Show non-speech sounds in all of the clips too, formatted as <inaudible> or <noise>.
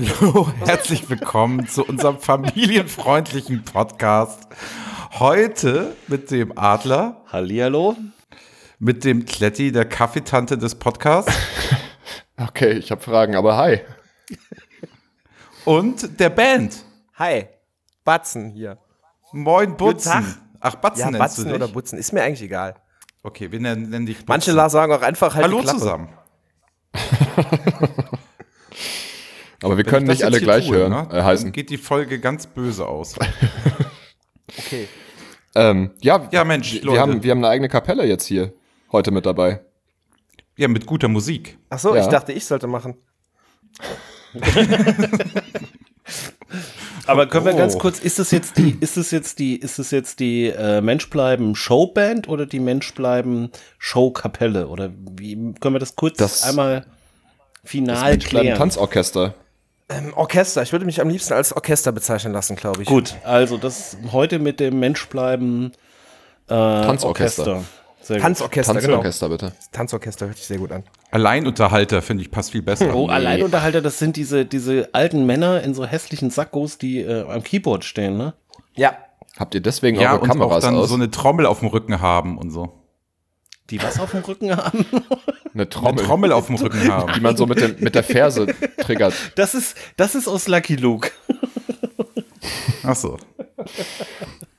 Hallo, herzlich willkommen zu unserem familienfreundlichen Podcast. Heute mit dem Adler, Hallihallo. mit dem Kletti, der Kaffeetante des Podcasts Okay, ich habe Fragen, aber hi. und der Band. Hi. Batzen hier. Moin Butzen. Tag. Ach, Batzen Ja, nennst Batzen du dich? oder Butzen, ist mir eigentlich egal. Okay, wir nennen, nennen dich Butzen. Manche sagen auch einfach halt Hallo zusammen. <laughs> Aber wir Wenn können ich das nicht alle gleich tue, hören, ne, äh, heißen. Dann geht die Folge ganz böse aus. <laughs> Okay. Ähm, ja, Ja, Mensch, wir, Leute. wir, haben, wir haben eine eigene Kapelle jetzt hier heute mit dabei. Ja, mit guter Musik. Ach so, Ja. ich dachte, ich sollte machen. <laughs> Aber können wir Oh. ganz kurz, ist es jetzt die, ist es jetzt die, ist es jetzt die äh, Mensch bleiben Showband oder die Mensch bleiben Showkapelle? Oder wie können wir das kurz Das- einmal Das final Menschbleiben klären? Tanzorchester. Ähm, Orchester, ich würde mich am liebsten als Orchester bezeichnen lassen, glaube ich. Gut, also das heute mit dem Mensch bleiben äh, Tanzorchester. Orchester. Sehr gut. Tanzorchester, genau. Tanzorchester, bitte. Tanzorchester hört sich sehr gut an. Alleinunterhalter, finde ich, passt viel besser. Oh, Alleinunterhalter, das sind diese, diese alten Männer in so hässlichen Sackos, die äh, am Keyboard stehen, ne? Ja. Habt ihr deswegen ja, eure und auch Kameras dann aus? so eine Trommel auf dem Rücken haben und so. Die was auf dem Rücken haben? eine Trommel, Eine Trommel auf dem Rücken die haben. man so mit, dem, mit der Ferse triggert. Das ist, das ist aus Lucky Luke. Ach so.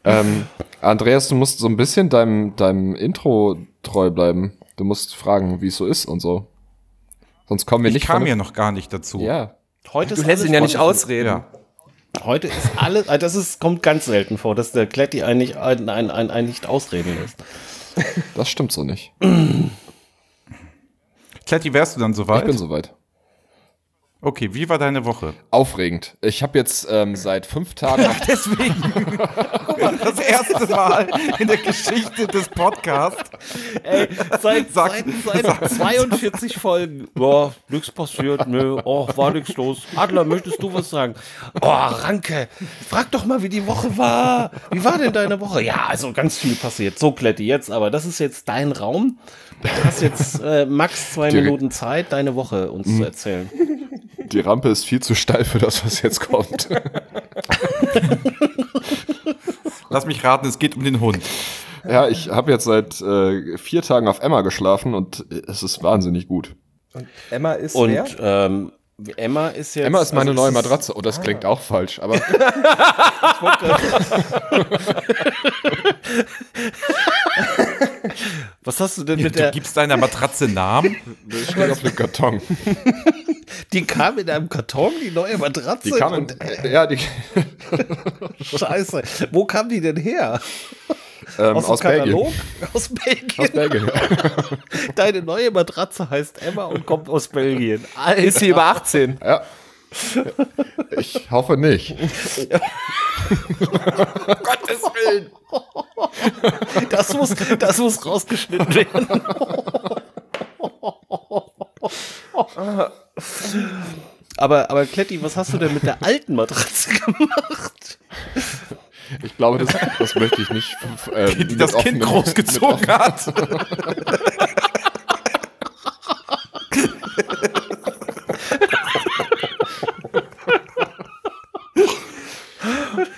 ähm, Andreas, du musst so ein bisschen deinem, deinem Intro treu bleiben. Du musst fragen, wie es so ist und so. Sonst kommen wir Ich nicht kam von- ja noch gar nicht dazu. Ja, Heute Du ist lässt ihn ja nicht ausreden. Ja. Heute ist alles, das ist, kommt ganz selten vor, dass der Kletti eigentlich ein, ein, ein, ein nicht ausreden lässt. Das stimmt so nicht. Kletti, wärst du dann soweit? Ich bin soweit. Okay, wie war deine Woche? Aufregend. Ich habe jetzt ähm, seit fünf Tagen <laughs> Deswegen. Das erste Mal in der Geschichte des Podcasts. Ey, seit, Sag- seit, seit 42 Folgen. Boah, nichts passiert, nö. Oh, war nichts los. Adler, möchtest du was sagen? Oh, Ranke, frag doch mal, wie die Woche war. Wie war denn deine Woche? Ja, also ganz viel passiert. So, Kletti, jetzt aber. Das ist jetzt dein Raum. Du hast jetzt äh, max zwei Direkt. Minuten Zeit, deine Woche uns zu erzählen. Die Rampe ist viel zu steil für das, was jetzt kommt. <laughs> Lass mich raten, es geht um den Hund. ja, ich habe jetzt seit äh, vier Tagen auf Emma geschlafen und es ist wahnsinnig gut. Emma ist Und wer? ähm, Emma ist jetzt. Emma ist meine also neue Matratze. Oh, das klingt auch falsch, aber <laughs> <laughs> Was hast du denn Du mit der. gibst deiner Matratze Namen? <laughs> das steht auf dem Karton. Die kam in einem Karton, die neue Matratze. Die kam in, und, äh, ja, die, Scheiße. Wo kam die denn her? Ähm, Aus, aus, dem Belgien. Katalog? <laughs> Aus Belgien. Aus Belgien. <laughs> Deine neue Matratze heißt Emma und kommt aus Belgien. Alter. Ist sie über 18? Ja. Ich hoffe nicht. Gottes Willen. Das muss, das muss rausgeschnitten werden. Aber, aber Kletti, was hast du denn mit der alten Matratze gemacht? Ich glaube, das, <laughs> das möchte ich nicht. Äh, Die das Kind großgezogen hat.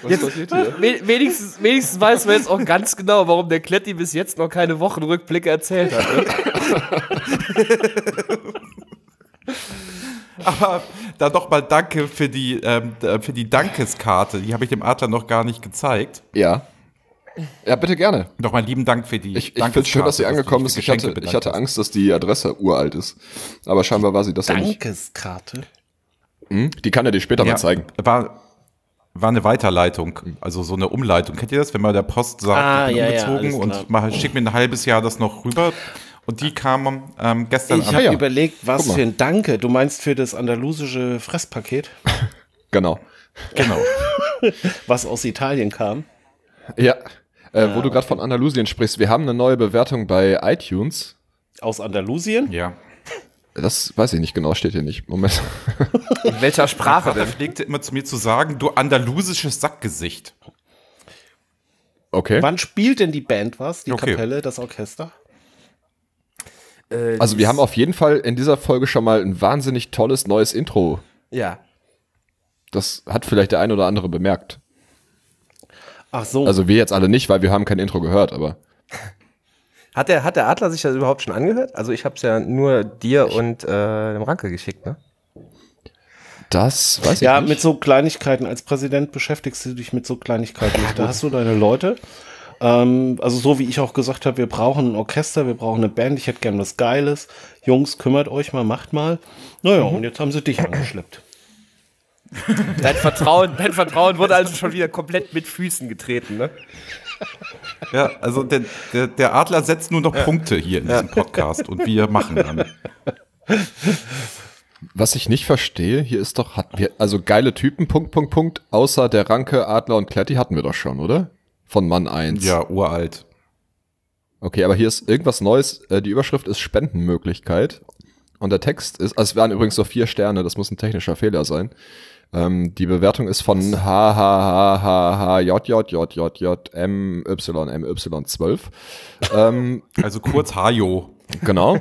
Was passiert hier? We- Wenigstens, wenigstens weiß man jetzt auch ganz genau, warum der Kletti bis jetzt noch keine Wochenrückblicke erzählt hat. Ne? <laughs> Aber da doch mal danke für die, ähm, für die Dankeskarte. Die habe ich dem Adler noch gar nicht gezeigt. Ja. Ja, bitte gerne. Noch mal lieben Dank für die Ich, ich finde es schön, dass sie angekommen dich ist. Ich hatte, ich hatte Angst, dass die Adresse uralt ist. Aber scheinbar war sie das ja nicht. Dankeskarte. Hm? Die kann er dir später hast. mal zeigen. War, war eine Weiterleitung, also so eine Umleitung. Kennt ihr das, wenn man der Post sagt, Ah, ich bin ja, ja, umgezogen klar. und mal, schick mir ein halbes Jahr das noch rüber. Und die kam ähm, gestern Ich habe ja. überlegt, was für ein Danke. Du meinst für das andalusische Fresspaket, <laughs> Genau. Genau. <laughs> was aus Italien kam. Ja. Äh, wo du gerade von Andalusien sprichst, wir haben eine neue Bewertung bei iTunes. Aus Andalusien? Ja. Das weiß ich nicht genau, steht hier nicht. Moment. In welcher <laughs> Sprache Er denn? pflegte immer zu mir zu sagen, du andalusisches Sackgesicht. Okay. Wann spielt denn die Band was? Die Okay. Kapelle, das Orchester? Äh, Also wir haben auf jeden Fall in dieser Folge schon mal ein wahnsinnig tolles neues Intro Ja. Das hat vielleicht der ein oder andere bemerkt. Ach so. Also wir jetzt alle nicht, weil wir haben kein Intro gehört, aber <laughs> Hat der, hat der Adler sich das überhaupt schon angehört? Also ich habe es ja nur dir und äh, dem Ranke geschickt, ne? das weiß ich ja, nicht. mit so Kleinigkeiten. Als Präsident beschäftigst du dich mit so Kleinigkeiten. nicht. Da hast du deine Leute. Ähm, also so wie ich auch gesagt habe, wir brauchen ein Orchester, wir brauchen eine Band. Ich hätte gern was Geiles. Jungs, kümmert euch mal, macht mal. Naja, und jetzt haben sie dich angeschleppt. <laughs> Dein Vertrauen, dein Vertrauen wurde also schon wieder komplett mit Füßen getreten, ne? Ja, also der, der, der Adler setzt nur noch Punkte hier in diesem Podcast und wir machen dann. Was ich nicht verstehe, hier ist doch, hat wir, also geile Typen, Punkt, Punkt, Punkt, außer der Ranke, Adler und Kletti hatten wir doch schon, oder? Von Mann 1. Ja, uralt. Okay, aber hier ist irgendwas Neues. Äh, Die Überschrift ist Spendenmöglichkeit. Und der Text ist, also es waren übrigens so vier Sterne, das muss ein technischer Fehler sein. Ähm, die Bewertung ist von H, H, H, H, H, J, J, J, J, J, M, Y, M, Y, 12. ähm, <laughs> Also kurz Hajo. Genau.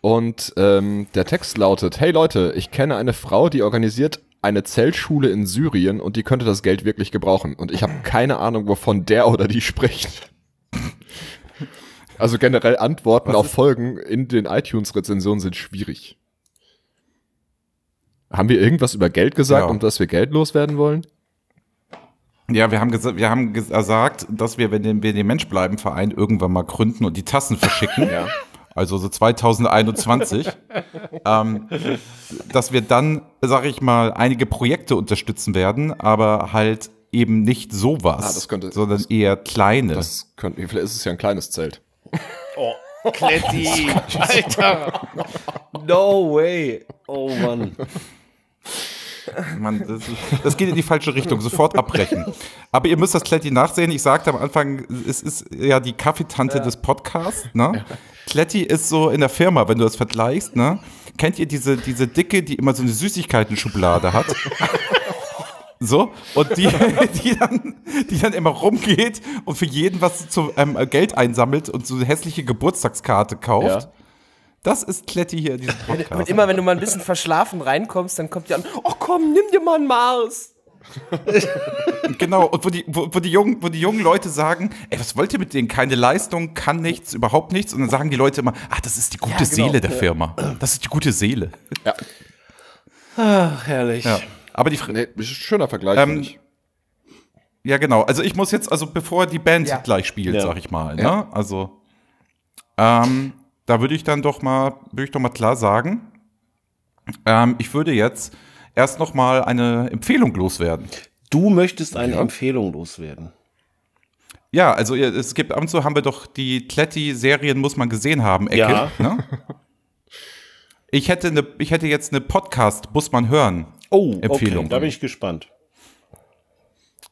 Und ähm, der Text lautet: Hey Leute, ich kenne eine Frau, die organisiert eine Zeltschule in Syrien und die könnte das Geld wirklich gebrauchen. Und ich habe keine Ahnung, wovon der oder die spricht. Also generell Antworten Was auf Folgen in den iTunes-Rezensionen sind schwierig. Haben wir irgendwas über Geld gesagt, Ja. um dass wir Geld loswerden wollen? Ja, wir haben, gesa- wir haben gesagt, dass wir, wenn den- wir den Mensch bleiben Verein irgendwann mal gründen und die Tassen verschicken. <laughs> Ja. Also so 2021. <laughs> ähm, dass wir dann, sage ich mal, einige Projekte unterstützen werden, aber halt eben nicht sowas, Ah, das könnte- sondern das- eher kleine. Das könnte, vielleicht ist es ja ein kleines Zelt. <laughs> Kletti, Alter. No way. Oh Mann. Mann, das, das geht in die falsche Richtung. Sofort abbrechen. Aber ihr müsst das Kletti nachsehen. Ich sagte am Anfang, es ist ja die Kaffeetante des Podcasts. Ne? Kletti ist so in der Firma, wenn du das vergleichst. Ne? Kennt ihr diese, diese Dicke, die immer so eine Süßigkeiten-Schublade hat? So, und die, <laughs> die, dann, die dann immer rumgeht und für jeden was zu ähm, Geld einsammelt und so eine hässliche Geburtstagskarte kauft. Ja. Das ist Kletti hier in diesem Podcast. Und immer wenn du mal ein bisschen verschlafen reinkommst, dann kommt die an, oh komm, nimm dir mal einen Mars. <laughs> Genau, und wo die, wo, wo, die jungen, wo die jungen Leute sagen, ey, was wollt ihr mit denen? Keine Leistung, kann nichts, überhaupt nichts. Und dann sagen die Leute immer, ach, das ist die gute Ja, genau. Seele der Firma. Das ist die gute Seele. Ach, herrlich. Ja. Aber die, Nee, ist ein schöner Vergleich. Ähm, finde ich. ja, genau. Also ich muss jetzt, also bevor die Band Ja. gleich spielt, Ja. sag ich mal, ne? Ja. Also, ähm, da würde ich dann doch mal, würde ich doch mal klar sagen, ähm, ich würde jetzt erst noch mal eine Empfehlung loswerden. Du möchtest eine Empfehlung loswerden. Ja, also es gibt ab und zu haben wir doch die Kletti-Serien muss man gesehen haben, Ecke. Ja. Ne? Ich hätte eine, ich hätte jetzt eine Podcast muss man hören. Oh, Empfehlung. okay, da bin ich gespannt.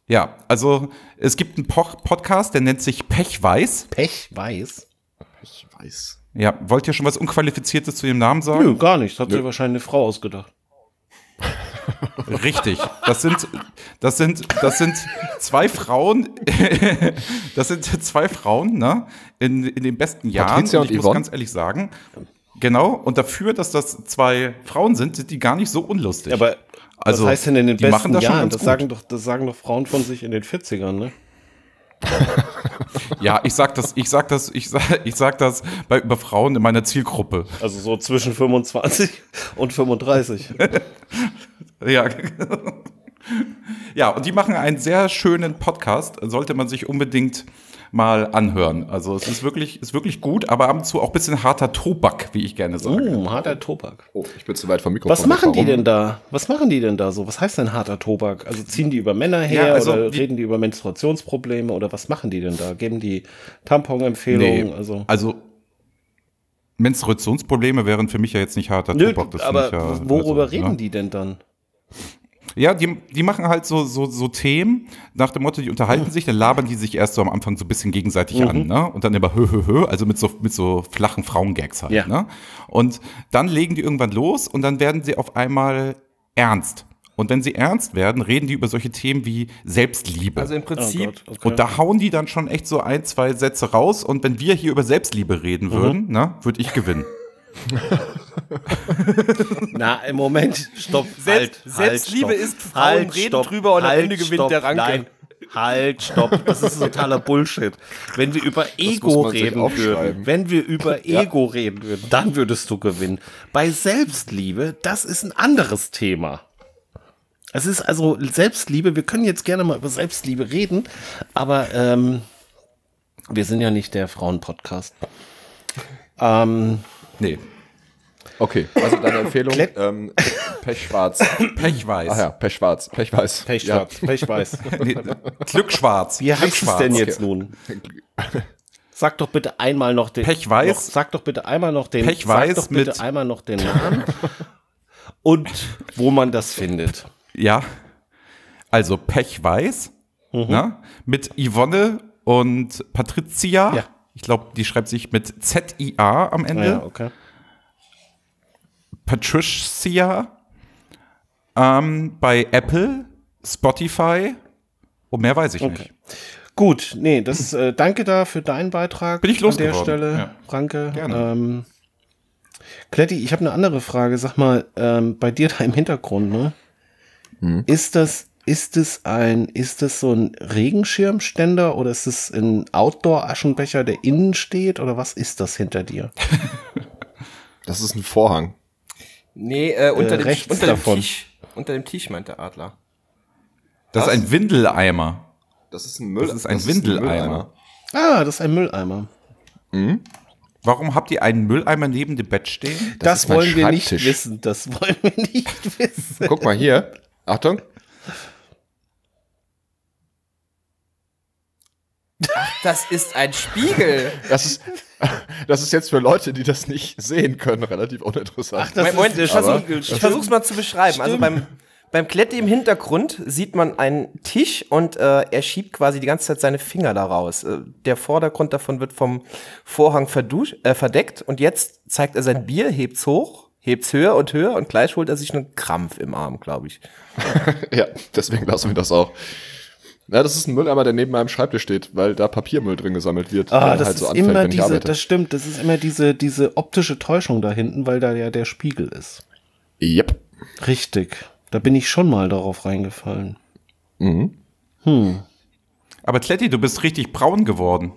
Ja, also es gibt einen po Podcast, der nennt sich Pechweiß. Pech weiß? Ja, wollt ihr schon was Unqualifiziertes zu dem Namen sagen? Nö, gar nicht. Das hat sich wahrscheinlich eine Frau ausgedacht. Richtig. Das sind, das sind, das sind zwei Frauen, <laughs> das sind zwei Frauen, ne, in, in den besten Jahren. Patricia und ich muss Yvonne? ganz ehrlich sagen, genau, und dafür, dass das zwei Frauen sind, sind die gar nicht so unlustig. Aber Also, was heißt denn in den die machen besten das schon Jahren? ganz Das gut. sagen, doch, das sagen doch Frauen von sich in den 40ern, ne? Ja, ich sag das, ich sag das, ich sag, ich sag das bei über Frauen in meiner Zielgruppe. Also so zwischen 25 und 35. <laughs> Ja. Ja, und die machen einen sehr schönen Podcast, sollte man sich unbedingt mal anhören. Also es ist wirklich, ist wirklich gut, aber ab und zu auch ein bisschen harter Tobak, wie ich gerne sage. Uh, harter Tobak. Oh, ich bin zu weit vom Mikrofon. Was machen die denn da? Was machen die denn da so? Was heißt denn harter Tobak? Also ziehen die über Männer her Ja, also oder die- reden die über Menstruationsprobleme oder was machen die denn da? Geben die Tampon-Empfehlungen? Nee, Also, also Menstruationsprobleme wären für mich ja jetzt nicht harter Nö, Tobak. das aber ja, worüber also, reden ne? die denn dann? Ja, die, die machen halt so, so, so Themen nach dem Motto, die unterhalten sich, dann labern die sich erst so am Anfang so ein bisschen gegenseitig Mhm. an, ne? Und dann immer hö, hö, hö, also mit so, mit so flachen Frauengags halt, Ja. ne? Und dann legen die irgendwann los und dann werden sie auf einmal ernst. Und wenn sie ernst werden, reden die über solche Themen wie Selbstliebe. Also im Oh Prinzip, Gott, okay. Und da hauen die dann schon echt so ein, zwei Sätze raus. Und wenn wir hier über Selbstliebe reden Mhm. würden, ne, würde ich gewinnen. <laughs> Na, im Moment, stopp. Selbst- halt, Selbstliebe halt, ist, stopp. Frauen halt, reden stopp, drüber und am halt, Ende gewinnt stopp, der Ranke. Nein, halt, stopp. Das ist totaler Bullshit. Wenn wir über Ego reden würden, wenn wir über Ego reden würden, dann würdest du gewinnen. Bei Selbstliebe, das ist ein anderes Thema. Es ist also Selbstliebe, wir können jetzt gerne mal über Selbstliebe reden, aber ähm, wir sind ja nicht der Frauen-Podcast. Ähm, Nee, Okay, also deine Empfehlung, ähm, Pechschwarz. Pechweiß. Ach ja, Pechschwarz, Pechweiß. Pechschwarz, Pechweiß. <laughs> Nee, Glückschwarz. Wie heißt es Glückschwarz. denn jetzt nun? <laughs> Sag doch bitte einmal noch den. Pechweiß? Noch, sag doch bitte einmal noch den. Pechweiß sag doch bitte mit- einmal noch den Namen und wo man das findet. Ja. Also Pechweiß. Ne? Mit Yvonne und Patricia. Ja. Ich glaube, die schreibt sich mit Z-I-A am Ende. okay. Patricia. Ähm, bei Apple, Spotify. Und mehr weiß ich nicht. Gut, nee, das äh, danke da für deinen Beitrag. Bin ich An der Stelle, ja. Franke. Gerne. Ähm, Kletti, ich habe eine andere Frage. Sag mal, ähm, bei dir da im Hintergrund, ne? Hm. Ist das, ist es ein, ist das so ein Regenschirmständer oder ist es ein Outdoor-Aschenbecher, der innen steht oder was ist das hinter dir? <laughs> Das ist ein Vorhang. Nee, äh, unter, Äh, dem, rechts unter dem davon. Tisch. Unter dem Tisch, meint der Adler. Das ist ein Windeleimer. Das ist ein Müll. Das ist ein Windeleimer. Ah, das ist ein Mülleimer. Warum habt ihr einen Mülleimer neben dem Bett stehen? Das, ist mein wollen wir nicht wissen. Das wollen wir nicht wissen. Guck mal hier. Achtung. Das ist ein Spiegel. Das ist, das ist jetzt für Leute, die das nicht sehen können, relativ uninteressant. Ach, das Moment, ist versuch, Spiegel. ich versuch's mal zu beschreiben. Also Stimmt. beim, beim Kletti im Hintergrund sieht man einen Tisch und äh, er schiebt quasi die ganze Zeit seine Finger da raus. Äh, der Vordergrund davon wird vom Vorhang äh, verdeckt und jetzt zeigt er sein Bier, hebt's hoch, hebt's höher und höher und gleich holt er sich einen Krampf im Arm, glaube ich. <laughs> Ja, deswegen lassen wir das auch. Ja, das ist ein Mülleimer, der neben meinem Schreibtisch steht, weil da Papiermüll drin gesammelt wird. Ah, das halt so ist anfällt, immer diese, das stimmt, das ist immer diese, diese optische Täuschung da hinten, weil da ja der Spiegel ist. Yep. Richtig. Da bin ich schon mal darauf reingefallen. Aber Kletti, du bist richtig braun geworden.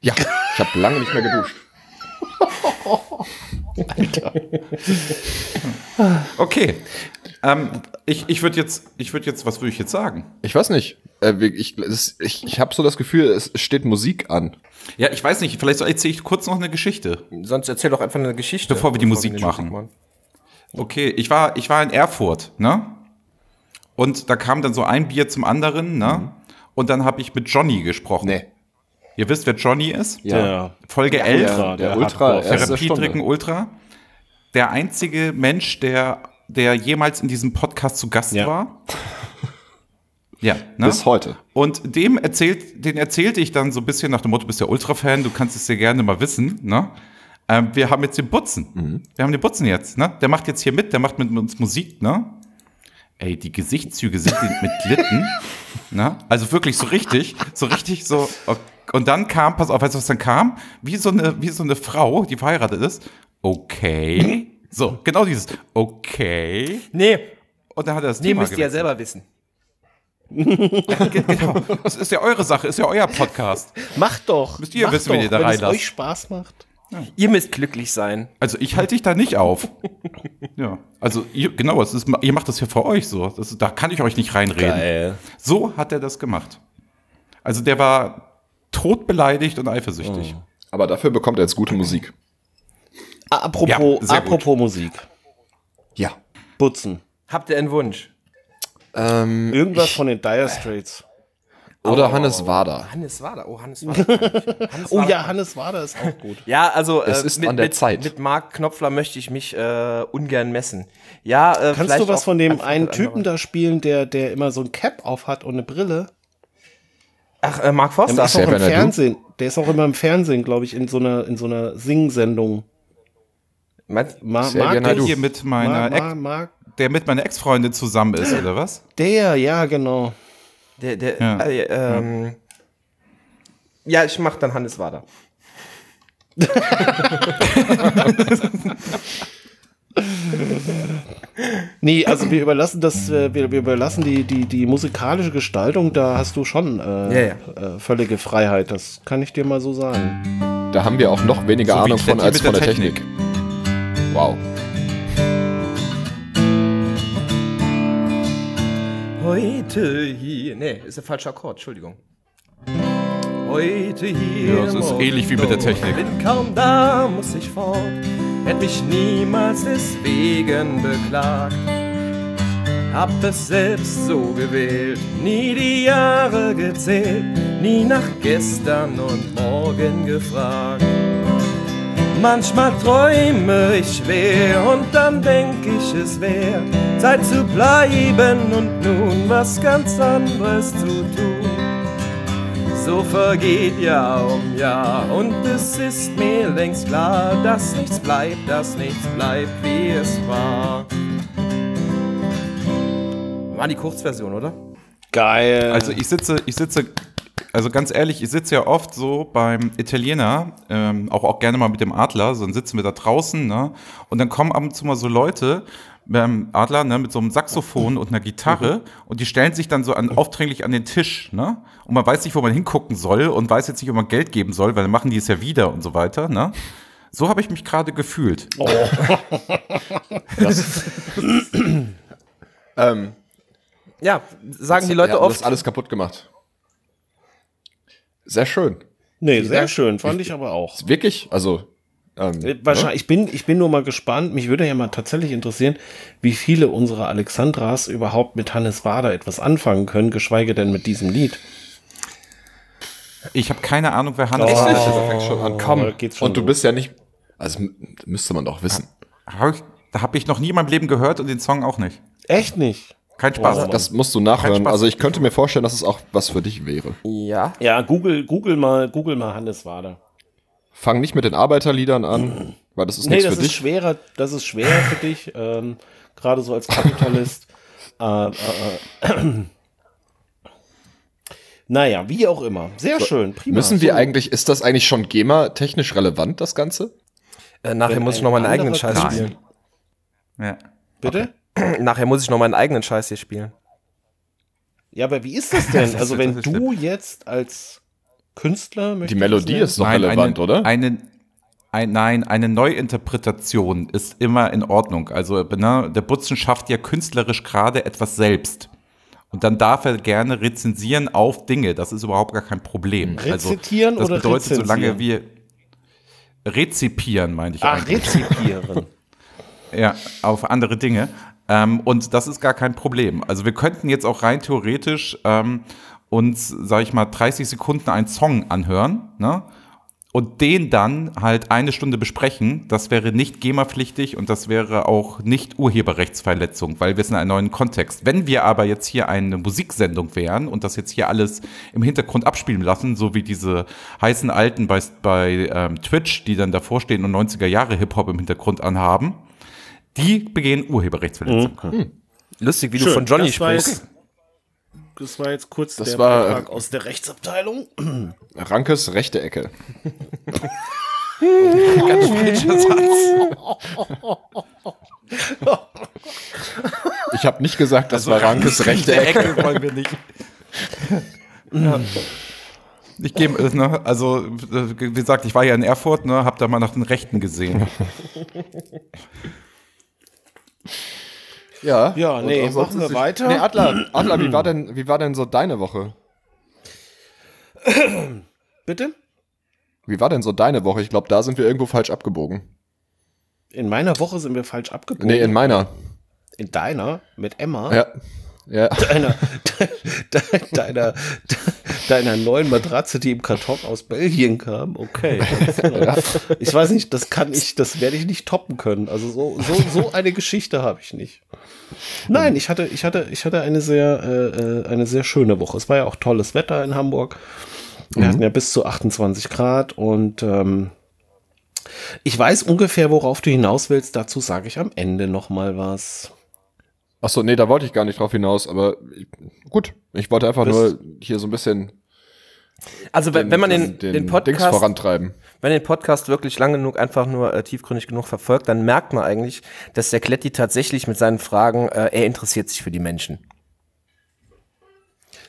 Ja, ich habe lange nicht mehr geduscht. <laughs> Okay. Ähm, ich ich würde jetzt, ich würde jetzt, was würde ich jetzt sagen? Ich weiß nicht. Äh, ich ich, ich habe so das Gefühl, es steht Musik an. Ja, ich weiß nicht, vielleicht erzähle ich kurz noch eine Geschichte. Sonst erzähl doch einfach eine Geschichte. Bevor wir die Musik machen. Okay, ich war, ich war in Erfurt, ne? Und da kam dann so ein Bier zum anderen, ne? Und dann habe ich mit Johnny gesprochen. Nee. Ihr wisst, wer Johnny ist? Der, Folge 11, Ultra, der der Ultra, Stunde. Ultra. Der einzige Mensch, der, der jemals in diesem Podcast zu Gast Ja. war. Ja, ne? <laughs> Bis heute. Und dem erzählt, den erzählte ich dann so ein bisschen nach dem Motto, du bist ja Ultra-Fan, du kannst es dir gerne mal wissen, ne? Ähm, wir haben jetzt den Butzen. Wir haben den Butzen jetzt, ne? Der macht jetzt hier mit, der macht mit uns Musik, ne? Ey, die Gesichtszüge sind mit Glitten, <laughs> ne? Also wirklich so richtig, so richtig so. Und dann kam, pass auf, weißt du, was dann kam? Wie so eine, wie so eine Frau, die verheiratet ist. Okay. So, genau dieses, okay. Nee, Und dann hat er das nee, Thema müsst ihr ja selber wissen. Genau. Das ist ja eure Sache, ist ja euer Podcast. Macht doch. Müsst ihr macht wissen, wenn doch, ihr da wenn es reinlasst. euch Spaß macht. Ihr müsst glücklich sein. Also ich halte dich da nicht auf. Ja. Also ihr, genau, es ist, ihr macht das ja für euch so. Das, da kann ich euch nicht reinreden. Geil. So hat er das gemacht. Also der war todbeleidigt und eifersüchtig. Aber dafür bekommt er jetzt gute Musik. Apropos, Ja, gut. apropos Musik. Ja. Butzen. Habt ihr einen Wunsch? Ähm, Irgendwas von den Dire Straits. oder Hannes Wader. Hannes Wader. Oh, Hannes <laughs> Wader. Hannes Oh Wader. ja, Hannes Wader ist auch gut. Ja, also Es äh, ist mit, an der mit, Zeit. mit Marc Knopfler möchte ich mich äh, ungern messen. Ja, äh, Kannst vielleicht du was auch von dem einen Typen da spielen, der, der immer so ein Cap auf hat und eine Brille? Ach, äh, Mark Der Forster. ist auch im? Fernsehen. Der ist auch immer im Fernsehen, glaube ich, in so einer, in so einer Sing-Sendung. Ma Naidoo. Hier mit meiner Ma- Ma- der mit meiner Ex-Freundin zusammen ist, oder was? der, ja, genau. Der, der, Ja. äh, ähm, ja, ich mach dann Hannes Wader. <laughs> Nee, also wir überlassen das, äh, wir, wir überlassen die, die, die musikalische Gestaltung, da hast du schon äh, Ja, ja. Äh, völlige Freiheit, das kann ich dir mal so sagen. Da haben wir auch noch weniger So Ahnung von als von der der Technik. Wow. Heute hier. Nee, ist der falsche Akkord, Entschuldigung. Heute hier. Ja, es ist ähnlich wie mit der. Technik. Bin kaum da, muss ich fort. Hätt mich niemals deswegen beklagt. Hab es selbst so gewählt, nie die Jahre gezählt, nie nach gestern und morgen gefragt. Manchmal träume ich schwer und dann denk ich, es wär Zeit zu bleiben und nun was ganz anderes zu tun. So vergeht Jahr um Jahr und es ist mir längst klar, dass nichts bleibt, dass nichts bleibt, wie es war. War die Kurzversion, oder? Geil. Also ich sitze, ich sitze, also ganz ehrlich, ich sitze ja oft so beim Italiener, ähm, auch, auch gerne mal mit dem Adler, so dann sitzen wir da draußen, ne? Und dann kommen ab und zu mal so Leute beim Adler, ne, mit so einem Saxophon und einer Gitarre und die stellen sich dann so an, aufdringlich an den Tisch, ne? Und man weiß nicht, wo man hingucken soll und weiß jetzt nicht, ob man Geld geben soll, weil dann machen die es ja wieder und so weiter, ne? So habe ich mich gerade gefühlt. Ähm, Ja, sagen die Leute oft. Das alles kaputt gemacht. Sehr schön. nee, sehr schön, fand ich aber auch. Wirklich? Also, ähm, Äh, Wahrscheinlich, ich bin, ich bin nur mal gespannt. Mich würde ja mal tatsächlich interessieren, wie viele unserer Alexandras überhaupt mit Hannes Wader etwas anfangen können, geschweige denn mit diesem Lied. Ich habe keine Ahnung, wer Hannes Echt nicht? ist. Da fängt's schon an. Komm, schon Und du bist ja nicht. Also müsste man doch wissen. Hab ich, da habe ich noch nie in meinem Leben gehört und den Song auch nicht. Echt nicht. Kein Spaß. Das musst du nachhören. Also ich könnte mir vorstellen, dass es auch was für dich wäre. Ja. Ja, Google, Google mal, Google mal Hannes Wader. Fang nicht mit den Arbeiterliedern an, weil das ist Nee, nichts das für ist dich. schwerer, das ist schwerer für dich, ähm, gerade so als Kapitalist. <laughs> äh, äh, äh. Naja, wie auch immer. Sehr schön, prima. Müssen wir So, eigentlich, ist das eigentlich schon GEMA-technisch relevant, das Ganze? Äh, nachher Wenn muss ich noch meinen eigenen Scheiß spielen. Ja. Bitte? <clears throat> Nachher muss ich noch meinen eigenen Scheiß hier spielen. Ja, aber wie ist das denn? <laughs> Das Also wenn du jetzt als Künstler Die Melodie das ist noch Nein, relevant, eine, oder? Eine, ein, nein, eine Neuinterpretation ist immer in Ordnung. Also ne, der Butzen schafft ja künstlerisch gerade etwas selbst. Und dann darf er gerne rezensieren auf Dinge. Das ist überhaupt gar kein Problem. Rezitieren also, das oder bedeutet, solange rezensieren? wir rezipieren, meine ich Ach, eigentlich. rezipieren. <laughs> Ja, auf andere Dinge. Ähm, und das ist gar kein Problem. Also wir könnten jetzt auch rein theoretisch ähm, uns, sag ich mal, 30 Sekunden einen Song anhören, ne? Und den dann halt eine Stunde besprechen. Das wäre nicht GEMA-pflichtig und das wäre auch nicht Urheberrechtsverletzung, weil wir sind in einem neuen Kontext. Wenn wir aber jetzt hier eine Musiksendung wären und das jetzt hier alles im Hintergrund abspielen lassen, so wie diese heißen Alten bei, bei ähm, Twitch, die dann davor stehen und 90er Jahre Hip-Hop im Hintergrund anhaben, die begehen Urheberrechtsverletzung. Lustig, wie du Schön, von Johnny das war sprichst. jetzt- Das war jetzt kurz Das der war- Beitrag aus der Rechtsabteilung. <clears throat> Rankes rechte Ecke. Ganz falscher Satz. Ich habe nicht gesagt, das Also war Rankes rechte Ecke. wollen wir nicht. ja. Ich gebe, äh, ne, also äh, wie gesagt, ich war ja in Erfurt, ne, hab da mal nach den Rechten gesehen. <laughs> Ja, Ja, und nee, machen wir weiter. Nee, Adler, <clears throat> Adler, wie war denn, wie war denn so deine Woche? <clears throat> Bitte? Wie war denn so deine Woche? Ich glaube, da sind wir irgendwo falsch abgebogen. In meiner Woche sind wir falsch abgebogen. Nee, in meiner. in deiner mit Emma. Ja. Ja. <laughs> Deiner, de, deiner, de, deiner neuen Matratze, die im Karton aus Belgien kam. Okay. klar. Ich weiß nicht, das kann ich, das werde ich nicht toppen können. Also so, so, so eine Geschichte habe ich nicht. Nein, ich hatte, ich hatte, ich hatte eine sehr, äh, äh, eine sehr schöne Woche. Es war ja auch tolles Wetter in Hamburg. Wir hatten ja bis zu 28 Grad und ähm, ich weiß ungefähr, worauf du hinaus willst. Dazu sage ich am Ende noch mal was. Achso, nee, da wollte ich gar nicht drauf hinaus, aber gut. Ich wollte einfach Bist- nur hier so ein bisschen Also wenn, wenn man den, den, Dings Podcast, vorantreiben. wenn den Podcast wirklich lang genug, einfach nur äh, tiefgründig genug verfolgt, dann merkt man eigentlich, dass der Kletti tatsächlich mit seinen Fragen, äh, er interessiert sich für die Menschen.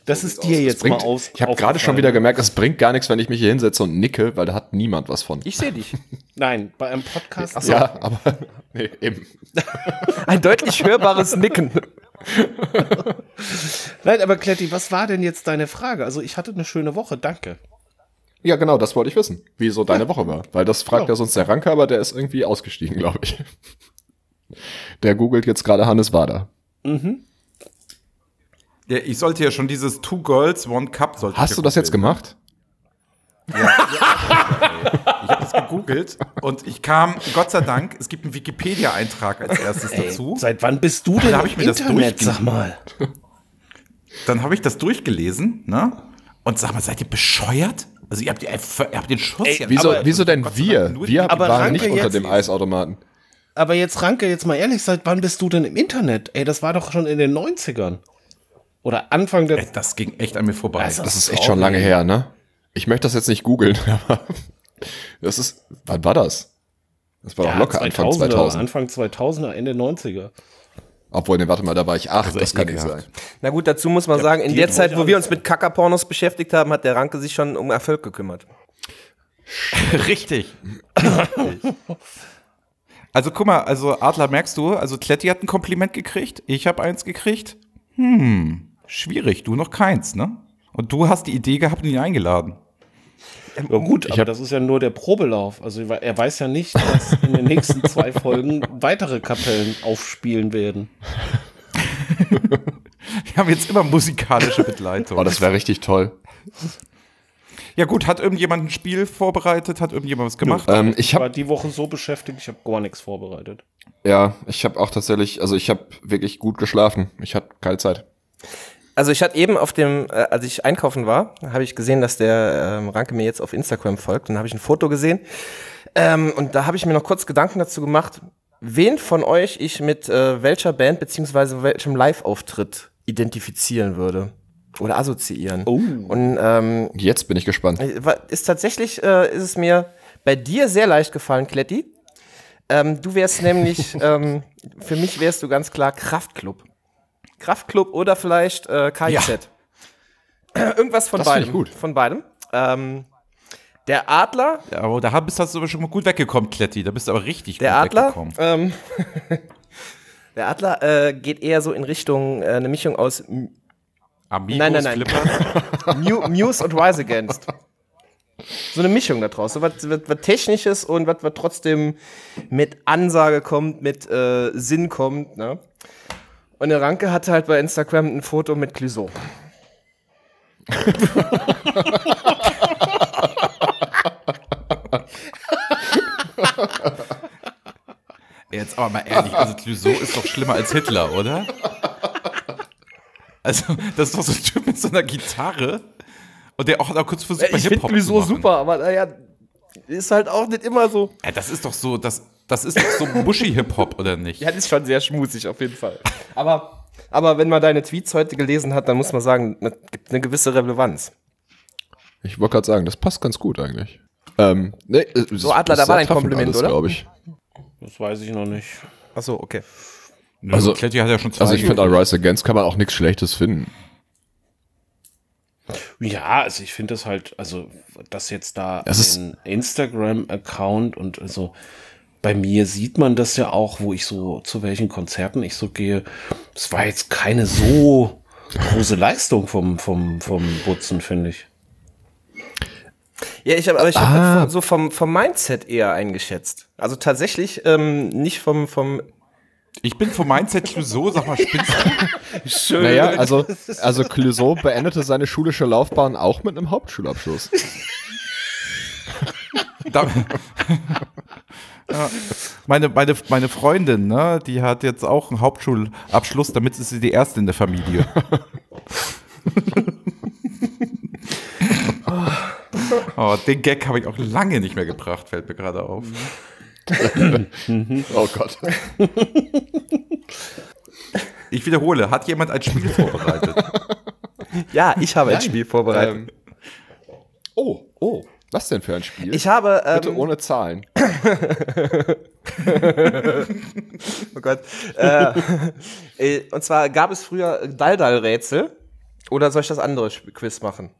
Das ist dir jetzt Bringt, mal aus. ich habe gerade schon wieder gemerkt, es bringt gar nichts, wenn ich mich hier hinsetze und nicke, weil da hat niemand was von. Ich sehe dich. <laughs> Nein, bei einem Podcast. Ja, aber <laughs> nee, eben. <laughs> Ein deutlich hörbares Nicken. Nein, aber Kletti, was war denn jetzt deine Frage? Also ich hatte eine schöne Woche, danke. Ja, genau, das wollte ich wissen, wie so deine Woche war. Weil das fragt ja sonst der Ranke, aber der ist irgendwie ausgestiegen, glaube ich. Der googelt jetzt gerade Hannes Wader. Ja, ich sollte ja schon dieses Two Girls, One Cup sollte ich Hast ja du das jetzt gemacht? Ich habe das gegoogelt und ich kam, Gott sei Dank, es gibt einen Wikipedia-Eintrag als erstes dazu. Seit wann bist du denn Da hab im ich mir das Internet, durchgelesen. sag mal? Dann habe ich das durchgelesen, ne? Und sag mal, seid ihr bescheuert? Also ihr habt, ihr habt den Schuss Ey, ja Wieso, Aber- wieso denn wir? Dank Wir Aber waren nicht unter dem Eisautomaten. Aber jetzt, Ranke, jetzt mal ehrlich, seit wann bist du denn im Internet? Ey, das war doch schon in den 90ern. Oder Anfang der. Ey, Das ging echt an mir vorbei. Also- Das ist echt schon lange her, ne? Ich möchte das jetzt nicht googeln, <laughs> aber das ist, wann war das? Das war doch Ja, locker Anfang 2000er, 2000. Anfang 2000er, Ende 90er. Obwohl, ne, warte mal, da war ich acht, das echt kann nicht sein. Na gut, dazu muss man sagen, in der Zeit, wo wir uns mit Kackerpornos beschäftigt haben, hat der Ranke sich schon um Erfolg gekümmert. <laughs> Richtig. <laughs> Also guck mal, also Adler, merkst du, also Kletti hat ein Kompliment gekriegt, ich habe eins gekriegt. Hm, schwierig, du noch keins, ne? Und du hast die Idee gehabt und ihn eingeladen. Ja gut, aber das ist ja nur der Probelauf. Also er weiß ja nicht, dass in den nächsten zwei Folgen weitere Kapellen aufspielen werden. Wir haben jetzt immer musikalische Begleitung. Oh, das wäre richtig toll. ja gut, hat irgendjemand ein Spiel vorbereitet, hat irgendjemand was gemacht? Ähm, ich war habe, die Woche so beschäftigt, ich habe gar nichts vorbereitet. ja, ich habe auch tatsächlich, also ich habe wirklich gut geschlafen. Ich hatte keine Zeit. Also ich hatte eben auf dem, äh, als ich einkaufen war, habe ich gesehen, dass der ähm, Ranke mir jetzt auf Instagram folgt. Und dann habe ich ein Foto gesehen. Ähm, und da habe ich mir noch kurz Gedanken dazu gemacht, wen von euch ich mit äh, welcher Band beziehungsweise welchem Live-Auftritt identifizieren würde. Oder assoziieren. Oh. Und ähm, Jetzt bin ich gespannt. war- ist tatsächlich, äh, ist es mir bei dir sehr leicht gefallen, Kletti. Ähm, du wärst nämlich, <laughs> ähm, für mich wärst du ganz klar Kraftklub. Kraftklub oder vielleicht äh, KIZ. <clears throat> Irgendwas von Das beidem. ich gut. Von beidem. Ähm, der Adler, Ja, aber da bist du aber schon mal gut weggekommen, Kletti. Da bist du aber richtig der gut Adler, weggekommen. ähm, <laughs> der Adler äh, geht eher so in Richtung äh, eine Mischung aus Amigos, Nein, nein, nein. <laughs> Mu Muse und Rise Against. So eine Mischung da draus. So was, was, was Technisches und was, was trotzdem mit Ansage kommt, mit äh, Sinn kommt. Ne? Und der Ranke hatte halt bei Instagram ein Foto mit Clouseau. Jetzt aber mal ehrlich, also Clouseau ist doch schlimmer als Hitler, oder? Also, das ist doch so ein Typ mit so einer Gitarre. Und der auch noch kurz versucht, bei Ich finde Hip-Hop zu Clouseau machen. super, aber naja, ist halt auch nicht immer so. Ja, das ist doch so, das, das ist doch so Muschi-Hip-Hop, oder nicht? Ja, das ist schon sehr schmusig auf jeden Fall. Aber, aber wenn man deine Tweets heute gelesen hat, dann muss man sagen, das gibt eine gewisse Relevanz. Ich wollte gerade sagen, das passt ganz gut eigentlich. Ähm, nee, So, Adler, da war dein Kompliment, oder? glaube ich. Das weiß ich noch nicht. Achso, okay. Nö, Also- Kletti hat ja schon zwei. Also ich finde, an Rise Against kann man auch nichts Schlechtes finden. Ja, also ich finde das halt, also das jetzt da Es ist- ein Instagram-Account und also bei mir sieht man das ja auch, wo ich so, zu welchen Konzerten ich so gehe. Es war jetzt keine so große Leistung vom, vom, vom Butzen, finde ich. Ja, ich habe, aber ich habe so vom, vom Mindset eher eingeschätzt. Also tatsächlich ähm, nicht vom, vom Ich bin vom Mindset Clouseau, sag mal, spinnst du? <laughs> Schön. Naja, also, also Clouseau beendete seine schulische Laufbahn auch mit einem Hauptschulabschluss. Ja, meine, meine, meine Freundin, ne, die hat jetzt auch einen Hauptschulabschluss, damit ist sie die erste in der Familie. <laughs> oh, den Gag habe ich auch lange nicht mehr gebracht, fällt mir gerade auf. Oh Gott. Ich wiederhole, hat jemand ein Spiel vorbereitet? Ja, ich habe ein Spiel vorbereitet. Ähm, Oh, oh. Was denn für ein Spiel? Ich habe. Bitte Ähm, ohne Zahlen. <laughs> <laughs> oh Gott. Äh, äh, und zwar gab es früher Daldal-Rätsel. Oder soll ich das andere Quiz machen?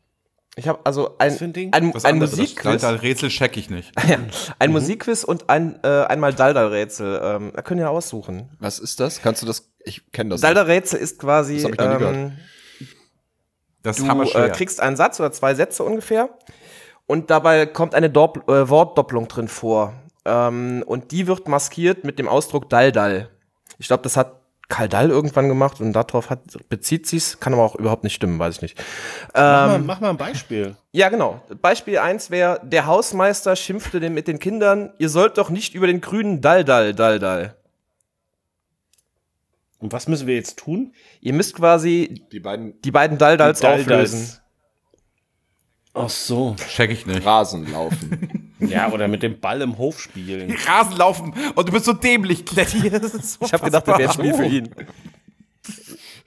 Ich habe also ein, ein ein, ein. Musikquiz. Daldal-Rätsel check ich nicht. <laughs> Ja, ein Musikquiz und ein äh, einmal Daldal-Rätsel. Ähm, da können wir aussuchen. Was ist das? Kannst du das? Ich kenne das. nicht. Daldal-Rätsel ist quasi, Das ähm, Das du äh, kriegst einen Satz oder zwei Sätze ungefähr und dabei kommt eine Dopp äh, Wortdoppelung drin vor. Ähm, und die wird maskiert mit dem Ausdruck Daldal. Ich glaube, das hat Karl Dall irgendwann gemacht und darauf hat, bezieht sich's, kann aber auch überhaupt nicht stimmen, weiß ich nicht. Mach, mal, Ähm, mach mal ein Beispiel. ja, genau. Beispiel eins wäre, der Hausmeister schimpfte den, mit den Kindern, ihr sollt doch nicht über den grünen Daldal, Daldal. Und was müssen wir jetzt tun? Ihr müsst quasi Die beiden die beiden Daldals Die Daldals. auflösen. Ach so. check ich nicht. Rasen laufen. <laughs> Ja, oder mit dem Ball im Hof spielen. <laughs> Rasen laufen und du bist so dämlich, Kletti. <laughs> So Ich habe gedacht, das wäre ein Spiel für ihn.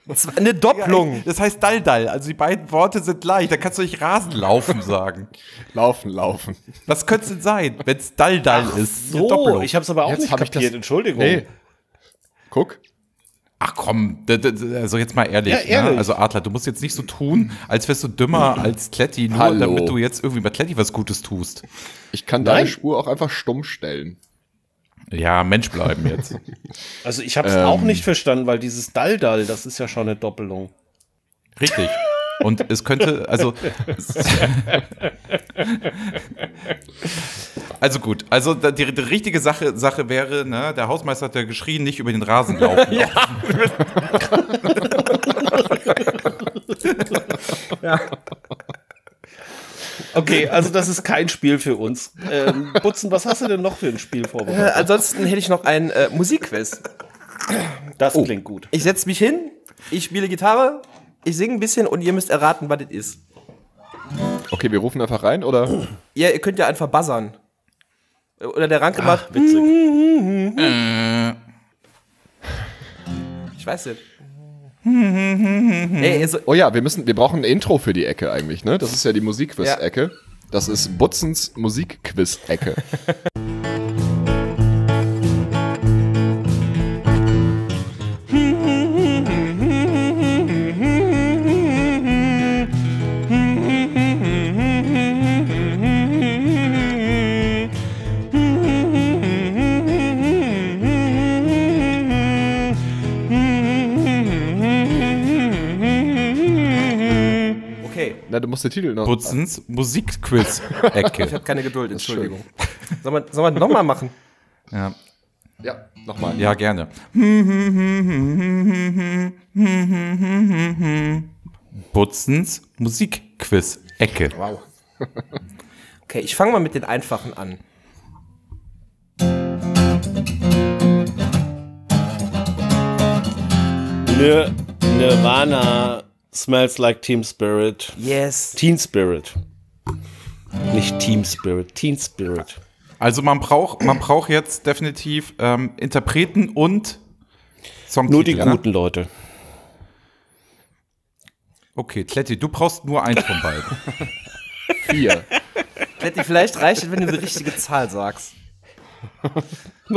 Das war Eine Doppelung. Das heißt Daldal. Also die beiden Worte sind gleich. Da kannst du nicht Rasen laufen sagen. laufen, laufen. Was könnte es denn sein, wenn es Daldal ist? So, Doppelung. ich habe es aber auch Jetzt nicht hab ich kapiert. das- Entschuldigung. Nee. Guck. Ach komm, d- d- also jetzt mal ehrlich. Ja, ehrlich. Ne? Also Adler, du musst jetzt nicht so tun, als wärst du dümmer als Kletti, nur Hallo. damit du jetzt irgendwie bei Kletti was Gutes tust. Ich kann Nein. deine Spur auch einfach stumm stellen. Ja, Mensch bleiben jetzt. Also ich habe es Ähm. auch nicht verstanden, weil dieses Daldal, das ist ja schon eine Doppelung. Richtig. Und es könnte, also. Also gut, also die, die richtige Sache, Sache wäre, ne, der Hausmeister hat ja geschrien, nicht über den Rasen laufen. ja. Okay, also das ist kein Spiel für uns. Ähm, Butzen, was hast du denn noch für ein Spiel Äh, vorbereitet? ansonsten hätte ich noch ein äh, Musikquiz. Das klingt gut. Ich setze mich hin, ich spiele Gitarre, ich singe ein bisschen und ihr müsst erraten, was das ist. Okay, wir rufen einfach rein oder? Ja, ihr könnt ja einfach buzzern. Oder der Ranke macht. Witzig. Ich weiß nicht. Ey, ihr so, Oh ja, wir müssen, wir brauchen ein Intro für die Ecke eigentlich, ne? Das ist ja die Musikquiz-Ecke. Das ist Butzens Musikquiz-Ecke. <laughs> musst den Titel noch. Butzens Musikquiz-Ecke. <laughs> ich habe keine Geduld, Entschuldigung. Sollen wir, sollen wir nochmal machen? Ja. Ja, nochmal. ja, gerne. Butzens Musikquiz-Ecke. Wow. Okay, ich fange mal mit den einfachen an. Nir Nirvana smells like Team Spirit. Yes. Teen Spirit. Nicht Team Spirit, Teen Spirit. Also man braucht, man braucht jetzt definitiv ähm, Interpreten und Songtitel. Nur die ne? guten Leute. Okay, Kletti, du brauchst nur eins von beiden. <laughs> Vier. Kletti, vielleicht reicht es, wenn du die richtige Zahl sagst. <laughs>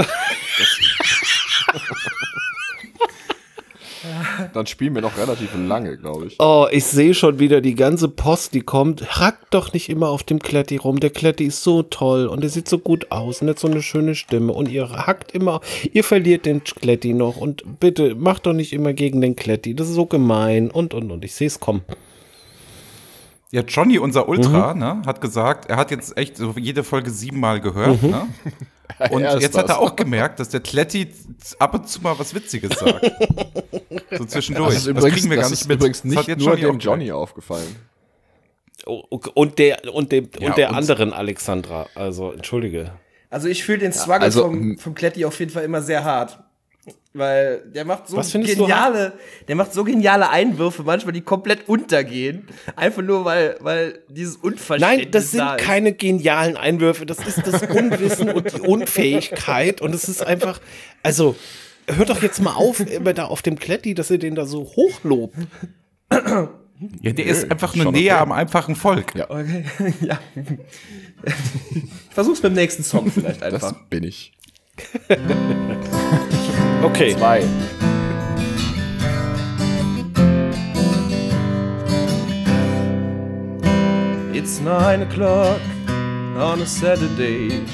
<laughs> Dann spielen wir noch relativ lange, glaube ich. Oh, ich sehe schon wieder die ganze Post, die kommt. Hackt doch nicht immer auf dem Kletti rum. Der Kletti ist so toll und er sieht so gut aus und hat so eine schöne Stimme. Und ihr hackt immer, ihr verliert den Kletti noch. Und bitte, macht doch nicht immer gegen den Kletti. Das ist so gemein. Und, und, und. Ich sehe es kommen. Ja, Johnny, unser Ultra, ne, hat gesagt, er hat jetzt echt so jede Folge siebenmal gehört, ne? <laughs> Und ist jetzt hat das. er auch gemerkt, dass der Kletti ab und zu mal was Witziges sagt. <laughs> so zwischendurch. Das ist übrigens, kriegen wir das gar nicht ist mit. übrigens Das hat nicht jetzt nur Johnny dem Johnny aufgefallen. Oh. Und der, und dem, Ja, und der und- anderen Alexandra. Also, entschuldige. Also ich fühle den Struggle also, vom, vom Kletti auf jeden Fall immer sehr hart. Weil der macht so Was findest du geniale, der macht so geniale Einwürfe, manchmal die komplett untergehen. Einfach nur, weil, weil dieses Unverständnis Nein, das sind da ist. keine genialen Einwürfe. Das ist das Unwissen und die Unfähigkeit. Und es ist einfach, also, hört doch jetzt mal auf, immer da auf dem Kletti, dass ihr den da so hochlobt. Ja, der ist einfach nur näher am einfachen Volk. Ja. Okay, <laughs> ja. Ich versuch's beim nächsten Song vielleicht Das einfach. bin ich. <laughs> Okay. Zwei. It's nine o'clock on a Saturday.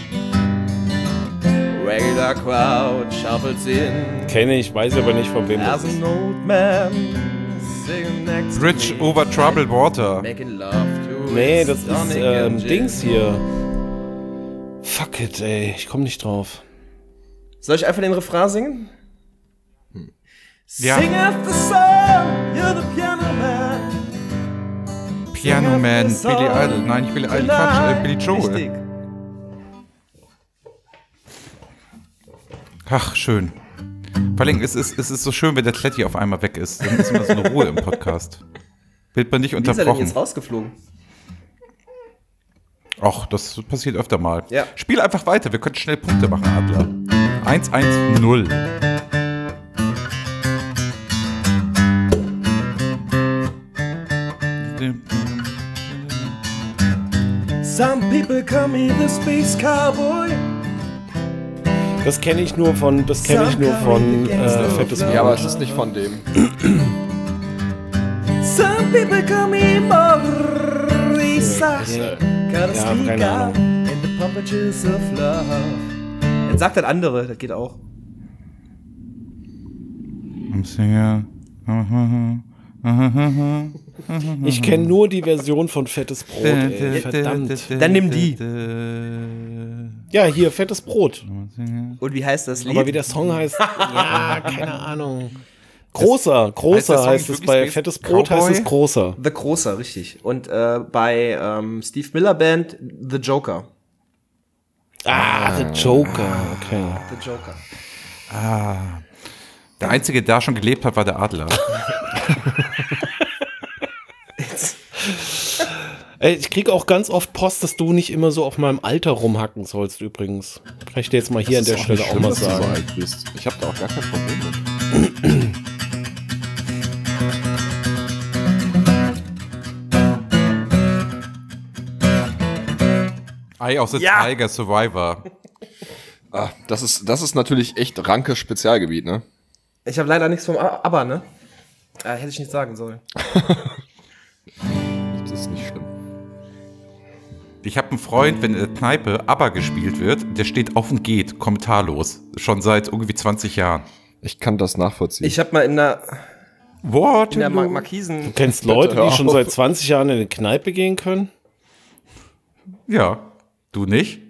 Regular crowd shuffles in. Kenne ich, weiß aber nicht von wem das ist. Bridge me. over troubled water. Making love to Nee, das ist ähm. Dings hier. Fuck it, ey. Ich komm nicht drauf. Soll ich einfach den Refrain singen? Ja. Sing the song, you're the piano man. Piano Man, Billy Idol. Nein, nicht Billy Idol, Quatsch, äh, Billy Joel. Richtig. Ach, schön. Vor allem, es ist, es ist so schön, wenn der Kletti auf einmal weg ist. Dann ist immer so eine Ruhe im Podcast. Wird man nicht Wie ist er denn unterbrochen. jetzt rausgeflogen? Ach, das passiert öfter mal. Ja. Spiel einfach weiter, wir können schnell Punkte machen, Adler. 1-1-0. People call me the space cowboy. Das kenne ich nur von, das kenne ich nur von äh, Fettes Ja, aber es ist nicht von dem. Some people call me Marisa. Gotta out in the puppetries of love. Jetzt sagt das andere, das geht auch. I'm Singer. <laughs> <laughs> Ich kenne nur die Version von Fettes Brot, ey. <laughs> Verdammt. Dann nimm die. Ja, hier, Fettes Brot. Und wie heißt das Lied? Aber wie der Song heißt, <laughs> ja, keine Ahnung. Großer, Heißt großer Song heißt es bei Fettes Brot heißt es Cowboy? großer. The Großer, richtig. Und äh, bei ähm, Steve Miller Band The Joker. Ah, The Joker, okay. The Joker. Der Einzige, der da schon gelebt hat, war der Adler. <laughs> Ey, ich kriege auch ganz oft Post, dass du nicht immer so auf meinem Alter rumhacken sollst übrigens. Kann ich dir jetzt mal hier an der Stelle auch mal du so sagen. alt bist. Ich habe da auch gar kein Problem mit. Eye of the Ja. Tiger Survivor. Ah, das ist, das ist natürlich echt Rankes Spezialgebiet, ne? Ich habe leider nichts vom A- ABBA, ne? Äh, hätte ich nicht sagen sollen. <laughs> Das ist nicht schlimm. Ich habe einen Freund, wenn in der Kneipe ABBA gespielt wird, der steht auf und geht, kommentarlos. Schon seit irgendwie 20 Jahren. Ich kann das nachvollziehen. Ich habe mal in der, in der. Mar Markisen. Du kennst Leute, die schon seit 20 Jahren in eine Kneipe gehen können? Ja. Du nicht?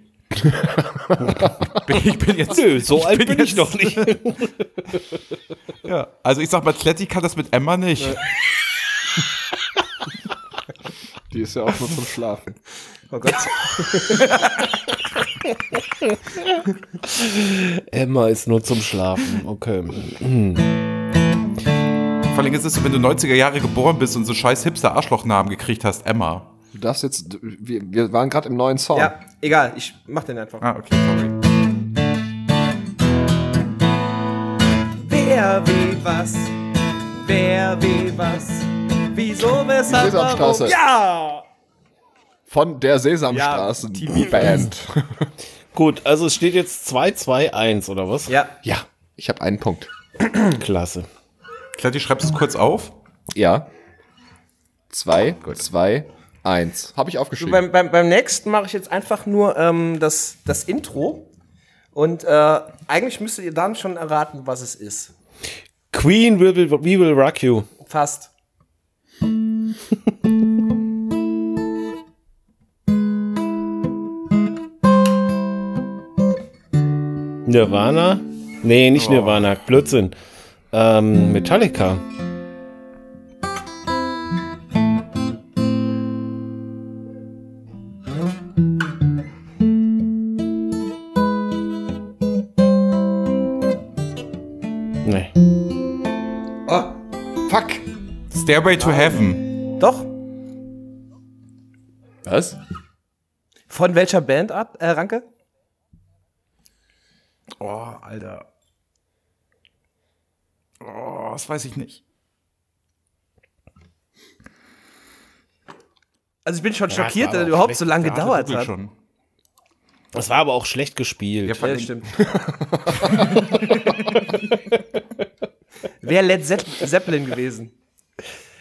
Bin- ich bin jetzt. Nö, so alt bin ich jetzt- noch nicht. <laughs> Ja. Also ich sag mal, Kletti kann das mit Emma nicht. <laughs> Die ist ja auch nur zum Schlafen. <laughs> Oh Gott. Emma ist nur zum Schlafen, okay. Vor allem ist es so, wenn du 90er Jahre geboren bist und so scheiß Hipster-Arschlochnamen gekriegt hast, Emma. Du darfst jetzt, wir, wir waren gerade im neuen Song. Ja, egal, ich mach den einfach. Ah, okay, sorry. Wer wie was? Wer wie was? Wieso, weshalb, Sesamstraße. warum? Ja! Von der Sesamstraßen Band. <laughs> Gut, also es steht jetzt 2-2-1, oder was? Ja, ja, ich habe einen Punkt. <clears throat> Klasse. Kletti, schreibst du es kurz auf? Ja. Zwei, zwei, eins. Habe ich aufgeschrieben. beim, beim, beim nächsten mache ich jetzt einfach nur ähm, das, das Intro. Und äh, eigentlich müsstet ihr dann schon erraten, was es ist. Queen will, will, we will rock you. Fast. Nirvana? Nee, nicht Nirvana, Blödsinn. Ähm, Metallica. Stairway to Heaven. doch. Was? Von welcher Bandart, äh, Ranke? Oh, Alter. Oh, das weiß ich nicht. Also ich bin schon es schockiert, dass es überhaupt so lange Ja, der gedauert hat. schon. Das war aber auch schlecht gespielt. Ja, Ja, stimmt. <laughs> Wäre Led Zepp Zeppelin gewesen.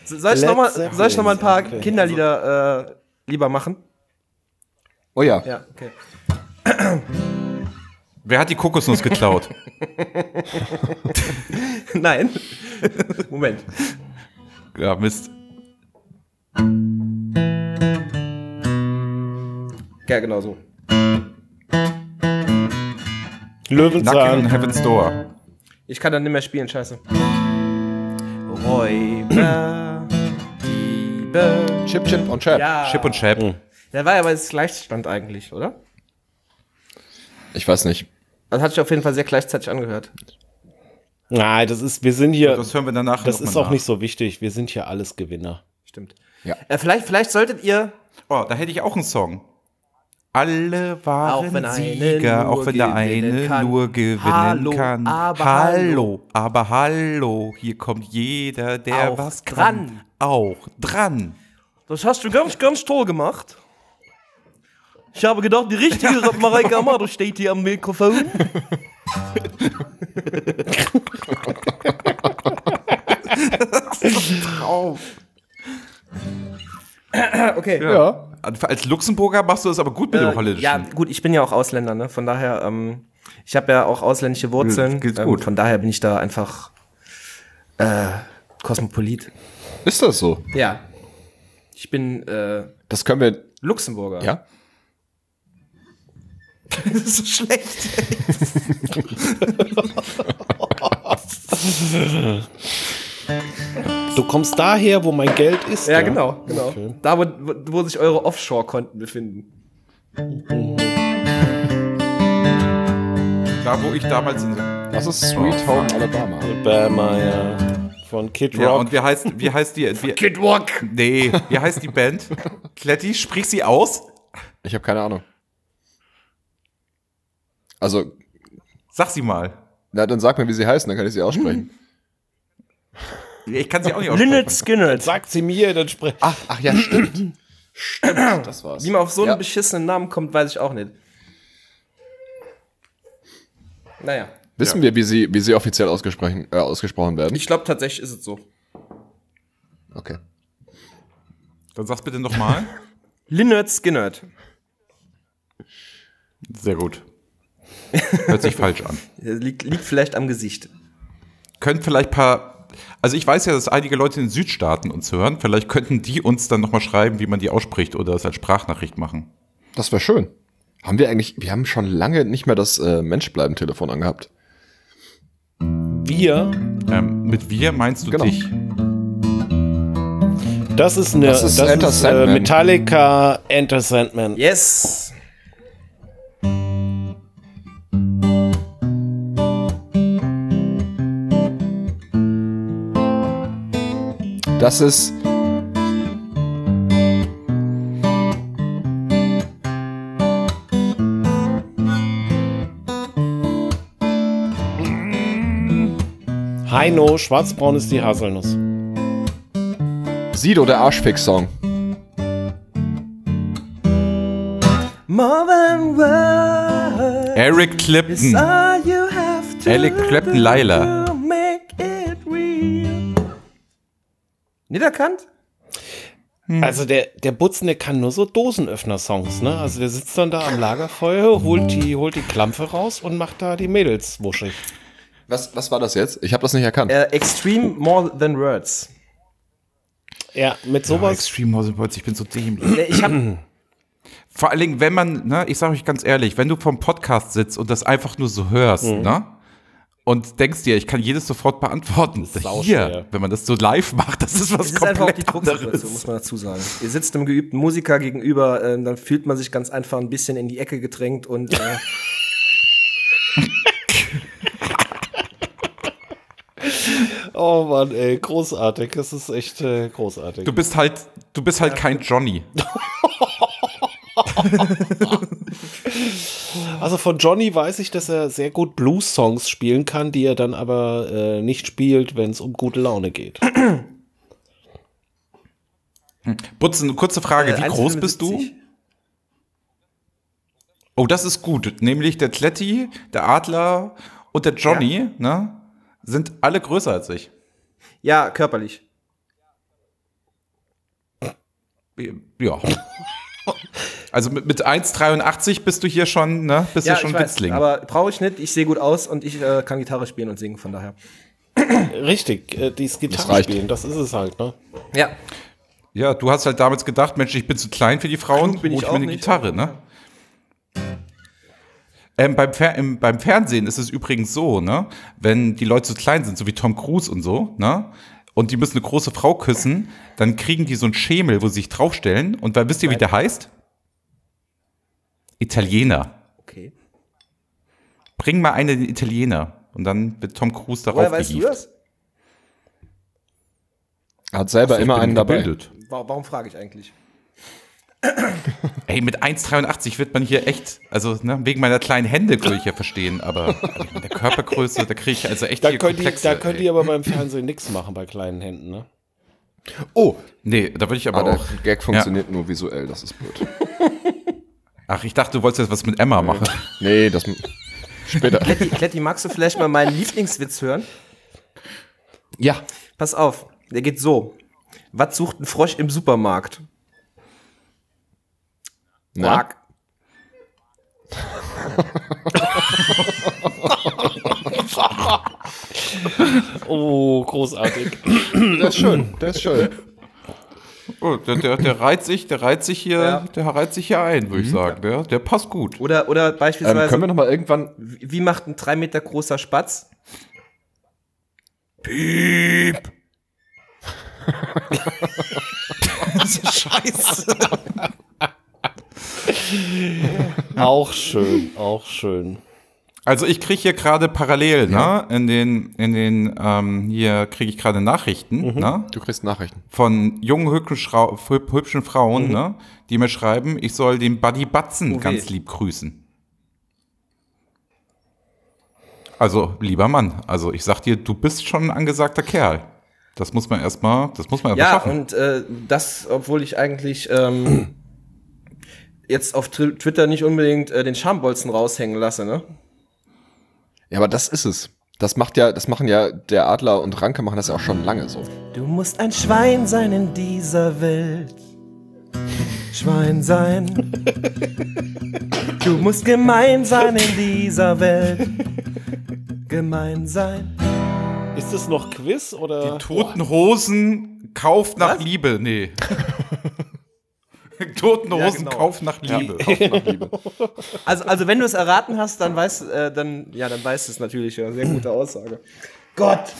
So- Soll ich nochmal Zeppelin, soll ich noch mal ein paar okay. Kinderlieder äh, lieber machen? Oh ja. Ja, okay. Wer hat die Kokosnuss geklaut? <laughs> Nein. Moment. ja, Mist. Ja, genau so. Löwenzahn. Heaven's Door. Ich kann dann nicht mehr spielen, scheiße. Räuber, Diebe. Chip, Chip und Chap. Ja. Chip und Chap. Der war ja aber das Gleichstand eigentlich, oder? Ich weiß nicht. Das hat sich auf jeden Fall sehr gleichzeitig angehört. Nein, das ist, wir sind hier, Das hören wir danach das ist auch nach. nicht so wichtig. Wir sind hier alles Gewinner. Stimmt. Ja. Äh, vielleicht, vielleicht solltet ihr. Oh, da hätte ich auch einen Song. Alle waren Auch Sieger, auch wenn der eine kann. nur gewinnen Hallo, kann. aber hallo, aber hallo, hier kommt jeder, der Auch was kann. dran. Auch dran. Das hast du ganz, ganz toll gemacht. Ich habe gedacht, die richtige <laughs> Mareike Amado steht hier am Mikrofon. <laughs> Traum. <coughs> Okay. Ja. Als Luxemburger machst du das aber gut mit dem Äh, Holländischen. ja, gut, ich bin ja auch Ausländer, ne? Von daher, ähm, ich habe ja auch ausländische Wurzeln. Ja, geht's ähm, gut. Von daher bin ich da einfach äh, Kosmopolit. Ist das so? Ja. Ich bin äh, Das können wir. Luxemburger. Ja? <laughs> Das ist so schlecht. <laughs> <laughs> Du kommst daher, wo mein Geld ist. Ja, genau, genau. Okay. Da, wo, wo, sich eure Offshore-Konten befinden. Da, wo ich damals in. Das ist Sweet Home Alabama. Alabama, ja. Von Kid Ja, Rock. und wie heißt, wie heißt die? Wie, Kid Rock. nee, wie heißt die Band? Kletti, sprich sie aus. Ich habe keine Ahnung. Also, Sag sie mal. na, dann sag mir, wie sie heißen, dann kann ich sie aussprechen. Ich kann sie auch nicht aussprechen. Lynyrd Skynyrd. Sagt sie mir, dann sprech. Ach, ach ja, stimmt. <clears throat> stimmt, das war's. Wie man auf so einen ja. beschissenen Namen kommt, weiß ich auch nicht. Naja. Wissen wir, wie sie, wie sie offiziell ausgesprochen, äh, ausgesprochen werden? Ich glaube tatsächlich ist es so. Okay. Dann sag's bitte nochmal. <laughs> Lynyrd Skynyrd. Sehr gut. Hört sich falsch an. <laughs> Liegt, liegt vielleicht am Gesicht. Können vielleicht paar. Also ich weiß ja, dass einige Leute in den Südstaaten uns hören. Vielleicht könnten die uns dann nochmal schreiben, wie man die ausspricht oder es als Sprachnachricht machen. Das wäre schön. Haben wir eigentlich, wir haben schon lange nicht mehr das äh, Menschbleiben-Telefon angehabt. Wir, Ähm, mit wir meinst du Genau. dich? das ist eine, Das ist Enter äh, Sandman. Metallica Enter Sandman. Yes. Das ist. Heino, schwarzbraun ist die Haselnuss. Sido, der Arschfix-Song. Eric Clapton. Eric Clapton, do Laila. Niederkannt? Also der, der Butzen, der kann nur so Dosenöffner-Songs, ne? Also der sitzt dann da am Lagerfeuer, holt die, holt die Klampe raus und macht da die Mädels wuschig. Was, was war das jetzt? Ich habe das nicht erkannt. Äh, Extreme More Than Words. Ja, mit sowas. Extreme House Words, ich bin so dämlich. Ich hab, Vor allen Dingen, wenn man, ne, ich sage euch ganz ehrlich, wenn du vom Podcast sitzt und das einfach nur so hörst, ne? Und denkst dir, ich kann jedes sofort beantworten. sauschwer. Hier, wenn man das so live macht, das ist was es ist einfach auch die komplett Drucksituation, anderes. muss man dazu sagen. Ihr sitzt einem geübten Musiker gegenüber, äh, dann fühlt man sich ganz einfach ein bisschen in die Ecke gedrängt und äh, <laughs> Oh Mann, ey, großartig. Das ist echt äh, großartig. Du bist halt, du bist halt kein Johnny. <laughs> <laughs> Also von Johnny weiß ich, dass er sehr gut Blues-Songs spielen kann, die er dann aber äh, nicht spielt, wenn es um gute Laune geht. Butzen, kurze Frage, Äh, wie groß bist du? 1,75. Oh, das ist gut. Nämlich der Kletti, der Adler und der Johnny, ne, sind alle größer als ich. Ja, körperlich. Ja. Also mit, mit 1,83 bist du hier schon, ne? Bist Ja, du schon ich weiß, Witzling. aber brauche ich nicht. Ich sehe gut aus und ich äh, kann Gitarre spielen und singen, von daher. Richtig, äh, dieses Gitarre spielen, das ist es halt, ne? Ja. ja, du hast halt damals gedacht, Mensch, ich bin zu klein für die Frauen, Klug bin hol ich ich mir eine nicht, Gitarre, ne? Ähm, beim, Fer im, beim Fernsehen ist es übrigens so, ne, wenn die Leute zu klein sind, so wie Tom Cruise und so, ne, und die müssen eine große Frau küssen, dann kriegen die so einen Schemel, wo sie sich draufstellen. Und weil, wisst ihr, wie der heißt? Italiener. Okay. Bring mal einen Italiener. Und dann wird Tom Cruise darauf Woher weißt du das? Er hat selber Ich immer einen dabei. gebildet. Warum, warum frage ich eigentlich? Ey, mit 1,83 wird man hier echt, also ne, wegen meiner kleinen Hände würde ich ja verstehen, aber mit der Körpergröße, da kriege ich also echt Da hier könnt, ihr, Komplexe. da könnt ihr aber beim Fernsehen nichts machen bei kleinen Händen, ne? Oh, Nee, da würde ich aber aber der auch. Gag funktioniert nur visuell, das ist blöd. <laughs> Ach, ich dachte, du wolltest jetzt was mit Emma machen. Nee, das <laughs> später. Kletti, Kletti, magst du vielleicht mal meinen Lieblingswitz hören? Ja. Pass auf, der geht so. Was sucht ein Frosch im Supermarkt? Na? Quark. <laughs> Oh, großartig. Der ist schön, der ist schön. Oh, der, der, der reiht sich, der reiht sich hier, Ja. der reiht sich hier ein, würde ich sagen. Der, der passt gut. Oder, oder Ähm, beispielsweise, können wir noch mal irgendwann. wie wie macht ein drei Meter großer Spatz? Piep. <laughs> Scheiße. Auch schön, auch schön. Also ich kriege hier gerade parallel, ne? In den, in den, ähm, hier kriege ich gerade Nachrichten, Mhm. ne? Du kriegst Nachrichten. Von jungen, hübschen, Frauen, ne? Die mir schreiben, ich soll den Buddy Batzen Oh weh. ganz lieb grüßen. Also, lieber Mann, also ich sag dir, du bist schon ein angesagter Kerl. Das muss man erstmal, das muss man erstmal Ja, schaffen. und äh, das, obwohl ich eigentlich ähm, <clears throat> jetzt auf Twitter nicht unbedingt äh, den Schambolzen raushängen lasse, ne? Ja, aber das ist es. Das macht ja, das machen ja der Adler und Ranke machen das ja auch schon lange so. Du musst ein Schwein sein in dieser Welt. Schwein sein. Du musst gemein sein in dieser Welt. Gemein sein. Ist das noch Quiz oder? Toten Hosen, Kauf nach Was? Liebe. Nee. <laughs> <laughs> Toten Ja, genau. <laughs> Kauf nach Liebe. Also, also wenn du es erraten hast, dann weißt äh, dann ja, dann weißt du es natürlich. Ja, sehr gute Aussage. Gott.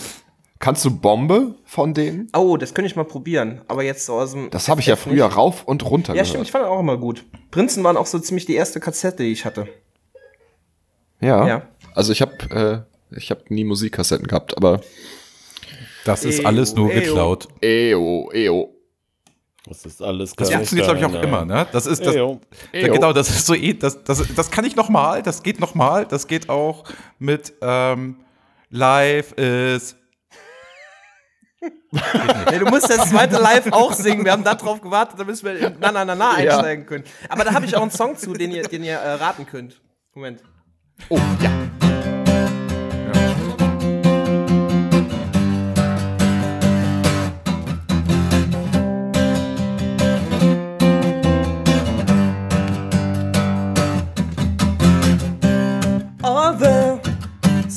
Kannst du Bombe von denen? Oh, das könnte ich mal probieren. Aber jetzt so aus dem. Das habe ich ja früher nicht. rauf und runter Ja, stimmt. gehört. Ich fand das auch immer gut. Prinzen waren auch so ziemlich die erste Kassette, die ich hatte. Ja. Ja. Also ich habe äh, ich habe nie Musikkassetten gehabt, aber Das ist alles nur geklaut. eo, eo. Das ist alles Das funktioniert, glaube ich, auch immer, ne? Das ist das. Eyo. Ja, genau, das ist so eh, das, das, das kann ich noch mal, das geht noch mal, das geht auch mit ähm, Live ist. Nee, <laughs> du musst das zweite Live auch singen. Wir haben da drauf gewartet, damit wir in Na Na Na Na Ja. einsteigen können. Aber da habe ich auch einen Song zu, den ihr, den ihr äh, raten könnt. Moment. Oh, ja.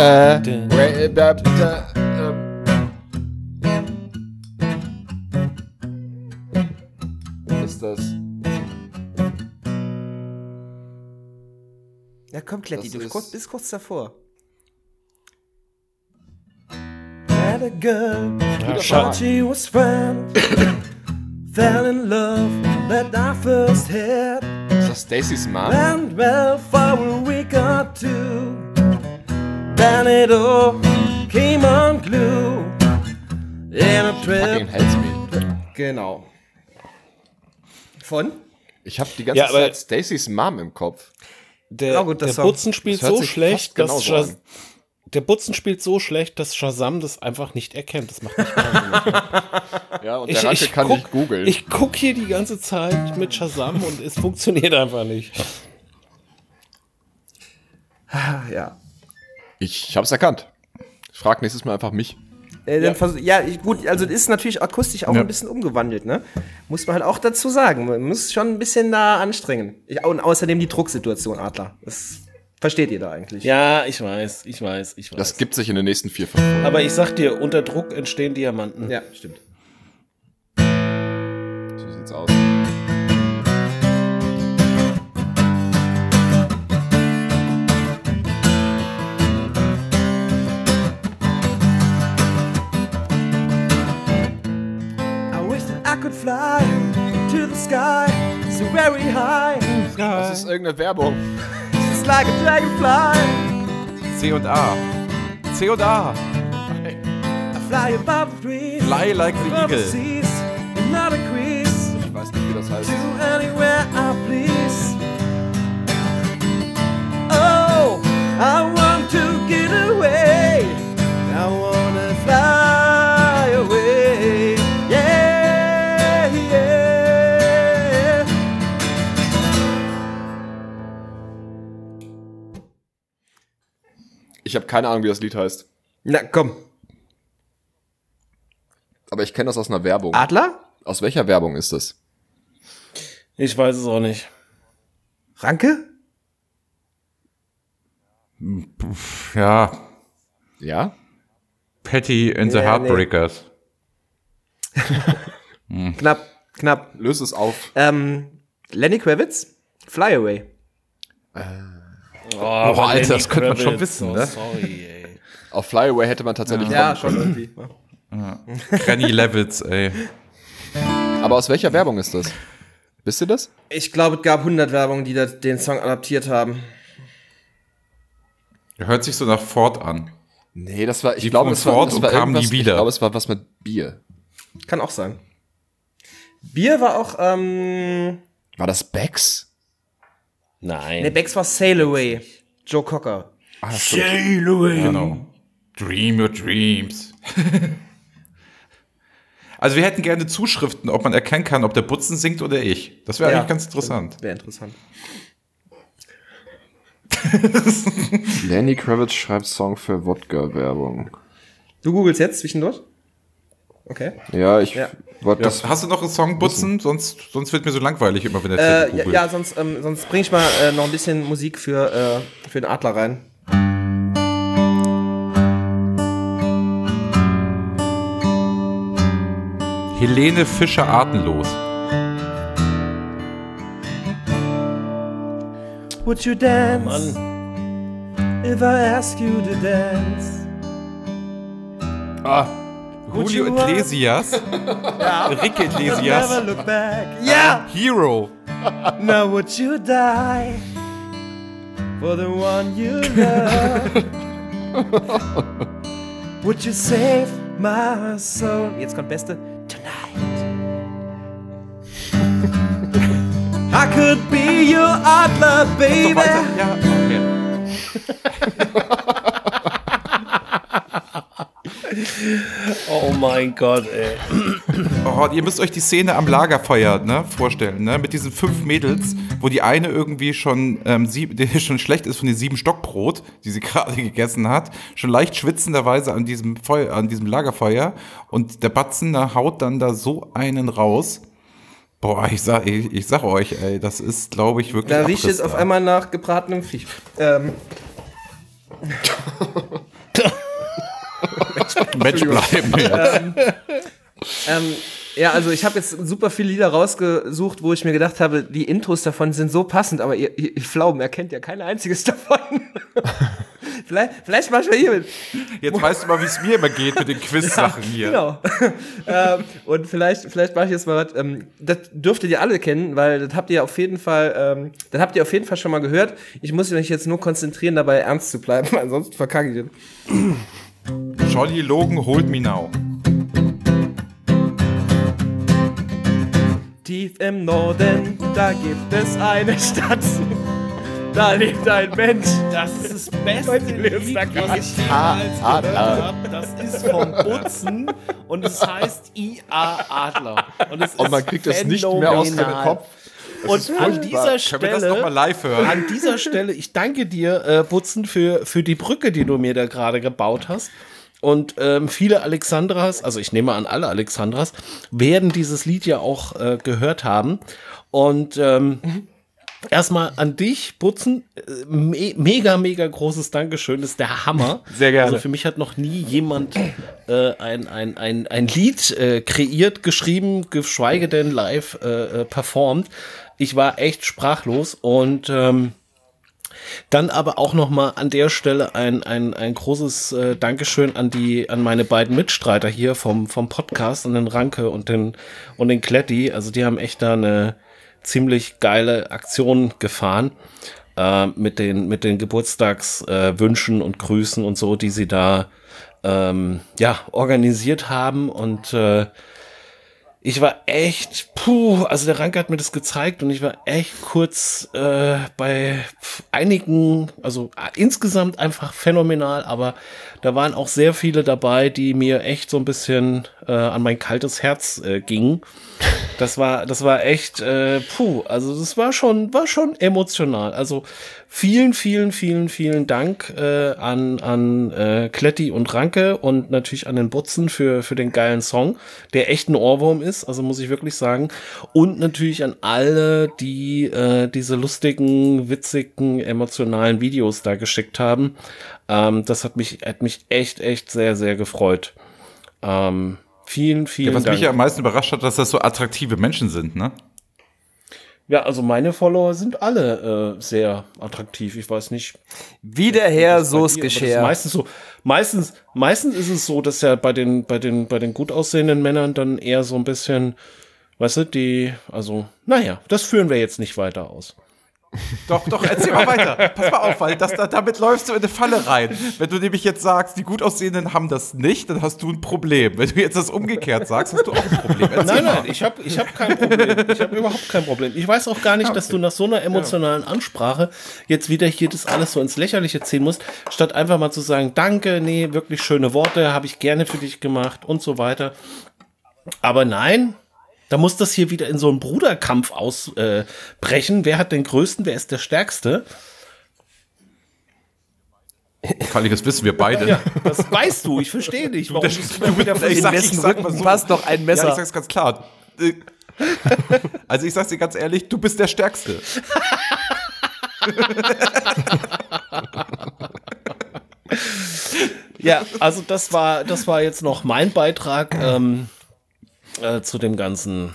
Äh, da, da, ähm. Ist das? Ja, komm, Kletti, Das du ist- kurz, bist kurz davor. Had a girl, Ja, thought she was fine, <coughs> fell in love, that I first had Ist das Stacys Mom? went well for a week or two. Then it all came unglued in a trip. Genau. Von? Ich habe die ganze Ja, Zeit Stacys Mom im Kopf. Der, Ja, gut, das der. Butzen spielt so schlecht, dass Shaz an. der Butzen spielt so schlecht, dass Shazam das einfach nicht erkennt. Das macht mich wahnsinnig. <laughs> Ja, und ich, der Ranke ich kann guck, nicht googeln. Ich guck hier die ganze Zeit mit Shazam und es funktioniert einfach nicht. <laughs> Ja. Ich hab's erkannt. Ich frag nächstes Mal einfach mich. Äh, ja, ich, gut, also das ist natürlich akustisch auch Ja. ein bisschen umgewandelt, ne? Muss man halt auch dazu sagen. Man muss schon ein bisschen da anstrengen. Ich, und außerdem die Drucksituation, Adler. Das versteht ihr da eigentlich. Ja, ich weiß, ich weiß, ich weiß. Das gibt sich in den nächsten vier, fünf Folgen. Aber ich sag dir, unter Druck entstehen Diamanten. Ja, stimmt. So sieht's aus. Fly to the sky so very high. Das ist irgendeine Werbung. Just like a dragonfly. C und A. C und A. I fly above the trees. Fly like the eagle. seas. Not a crease. Ich weiß nicht, wie das heißt. To anywhere I please. Oh, I want to get away. Ich habe keine Ahnung, wie das Lied heißt. Na komm. Aber ich kenne das aus einer Werbung. Adler? Aus welcher Werbung ist das? Ich weiß es auch nicht. Ranke? Ja. Ja? Patty and the Nee, Heartbreakers. <laughs> Knapp, knapp. Löse es auf. Ähm, Lenny Kravitz? Fly Away. Oh, Alter, Lenny das könnte man schon wissen, oh, ne? Sorry, ey. Auf Flyaway hätte man tatsächlich Ja, kommen schon irgendwie. Granny Levitz, ey. können. Aber aus welcher Werbung ist das? Wisst ihr das? Ich glaube, es gab 100 Werbungen, die da den Song adaptiert haben. Hört sich so nach Ford an. Nee, das war, ich Die glaube, es war, fort das war kamen nie irgendwas, wieder. ich glaube, es war was mit Bier. Kann auch sein. Bier war auch, ähm, War das Becks? Nein. ne, Bex war Sail Away. Joe Cocker. Ah, das stimmt. Genau. Dream your dreams. <laughs> also wir hätten gerne Zuschriften, ob man erkennen kann, ob der Butzen singt oder ich. Das wäre Ja. eigentlich ganz interessant. Wäre interessant. <laughs> Lenny Kravitz schreibt Song für Wodka-Werbung. Du googelst jetzt zwischendurch? Okay. Ja, ich Ja. Ja, das. hast du noch einen Song, Butzen? Sonst, sonst wird mir so langweilig immer, wenn der Äh, ja, ja, sonst, ähm, sonst bring ich mal äh, noch ein bisschen Musik für, äh, für den Adler rein. Helene Fischer atemlos. Would you dance Mann. if I ask you to dance? Ah, Julio want- uh, Iglesias. <laughs> Rick Iglesias. Never look back. Ja! Hero. <laughs> Now would you die for the one you love? <laughs> would you save my soul? Jetzt kommt Beste. Tonight. I could be your Adler, baby. Ja, okay. <laughs> Oh mein Gott, ey. Oh, ihr müsst euch die Szene am Lagerfeuer ne, vorstellen, ne? Mit diesen fünf Mädels, wo die eine irgendwie schon, ähm, sieb, <laughs> die schon schlecht ist von den sieben Stockbrot, die sie <laughs> gerade gegessen hat, schon leicht schwitzenderweise an diesem Feuer, an diesem Lagerfeuer. Und der Batzen da haut dann da so einen raus. Boah, ich sag, ich, ich sag euch, ey, das ist, glaube ich, wirklich. Da riecht es auf einmal nach gebratenem Fisch. Ähm, Match bleiben. jetzt. ähm, ja, also ich habe jetzt super viele Lieder rausgesucht, wo ich mir gedacht habe, die Intros davon sind so passend, aber ihr, ihr, Pflaumen erkennt ja kein einziges <laughs> davon. vielleicht, vielleicht mach ich mal hier mit. Jetzt weißt du mal, wie es mir immer geht mit den Quiz-Sachen hier. Genau. <laughs> ähm, und vielleicht, vielleicht mache ich jetzt mal was. Ähm, das dürftet ihr alle kennen, weil das habt ihr auf jeden Fall, ähm, das habt ihr auf jeden Fall schon mal gehört. Ich muss mich jetzt nur konzentrieren, dabei ernst zu bleiben, <laughs> ansonsten verkacke ich das. Jolly Logan holt me now. Tief im Norden, da gibt es eine Stadt. Da lebt ein Mensch. Das ist das beste. Lied, was ich jemals gehört habe. Das ist vom Butzen und es heißt I.A. Adler. Und, es Und man ist kriegt das nicht mehr aus dem phänomenal. Kopf. Und an dieser Können wir das nochmal Stelle, live hören? an dieser Stelle, ich danke dir, äh, Butzen, für, für die Brücke, die du mir da gerade gebaut hast. Und ähm, viele Alexandras, also ich nehme an alle Alexandras, werden dieses Lied ja auch äh, gehört haben. Und ähm, erstmal an dich, Butzen, me mega, mega großes Dankeschön, das ist der Hammer. Sehr gerne. Also für mich hat noch nie jemand äh, ein, ein, ein, ein Lied äh, kreiert, geschrieben, geschweige denn live äh, äh, performt. Ich war echt sprachlos und ähm, dann aber auch noch mal an der Stelle ein, ein, ein großes äh, Dankeschön an die an meine beiden Mitstreiter hier vom vom Podcast, an den Ranke und den und den Kletti. Also die haben echt da eine ziemlich geile Aktion gefahren äh, mit den mit den Geburtstagswünschen äh, und Grüßen und so, die sie da ähm, ja organisiert haben. Und äh, ich war echt, puh, also der Ranke hat mir das gezeigt und ich war echt kurz äh, bei einigen, also äh, insgesamt einfach phänomenal, aber da waren auch sehr viele dabei, die mir echt so ein bisschen äh, an mein kaltes Herz äh, gingen. Das war, das war echt, äh, puh, also das war schon, war schon emotional. Also vielen, vielen, vielen, vielen Dank äh, an, an äh, Kletti und Ranke und natürlich an den Butzen für, für den geilen Song, der echt ein Ohrwurm ist, also muss ich wirklich sagen. Und natürlich an alle, die äh, diese lustigen, witzigen, emotionalen Videos da geschickt haben. Ähm, das hat mich, hat mich echt, echt sehr, sehr gefreut. Ähm, vielen, vielen Ja, was Dank. mich ja am meisten überrascht hat, dass das so attraktive Menschen sind, ne? Ja, also meine Follower sind alle äh, sehr attraktiv. Ich weiß nicht. Wie der Herr, so bei es dir, aber das ist geschehen. Meistens so. Meistens, meistens ist es so, dass ja bei den, bei den, bei den gut aussehenden Männern dann eher so ein bisschen, weißt du, die, also, naja, das führen wir jetzt nicht weiter aus. Doch, doch, erzähl mal weiter. Pass mal auf, weil das, da, damit läufst du in eine Falle rein. Wenn du nämlich jetzt sagst, die gut aussehenden haben das nicht, dann hast du ein Problem. Wenn du jetzt das umgekehrt sagst, hast du auch ein Problem. Erzähl Nein, mal. nein, ich habe ich hab kein Problem. Ich habe überhaupt kein Problem. Ich weiß auch gar nicht, dass du nach so einer emotionalen Ansprache jetzt wieder hier das alles so ins Lächerliche ziehen musst, statt einfach mal zu sagen, danke, nee, wirklich schöne Worte, habe ich gerne für dich gemacht und so weiter. Aber nein, da muss das hier wieder in so einen Bruderkampf ausbrechen. Äh, wer hat den größten, wer ist der stärkste? Kalli, das wissen wir beide. Ja, das weißt du, ich verstehe nicht. Warum das- du immer wieder ich versuchst. sag- wessen sag mal Rücken so. passt noch ein Ja, Messer? ich sag's ganz klar. Also ich sag's dir ganz ehrlich, du bist der Stärkste. Ja, also das war, das war jetzt noch mein Beitrag ähm, äh, zu dem Ganzen.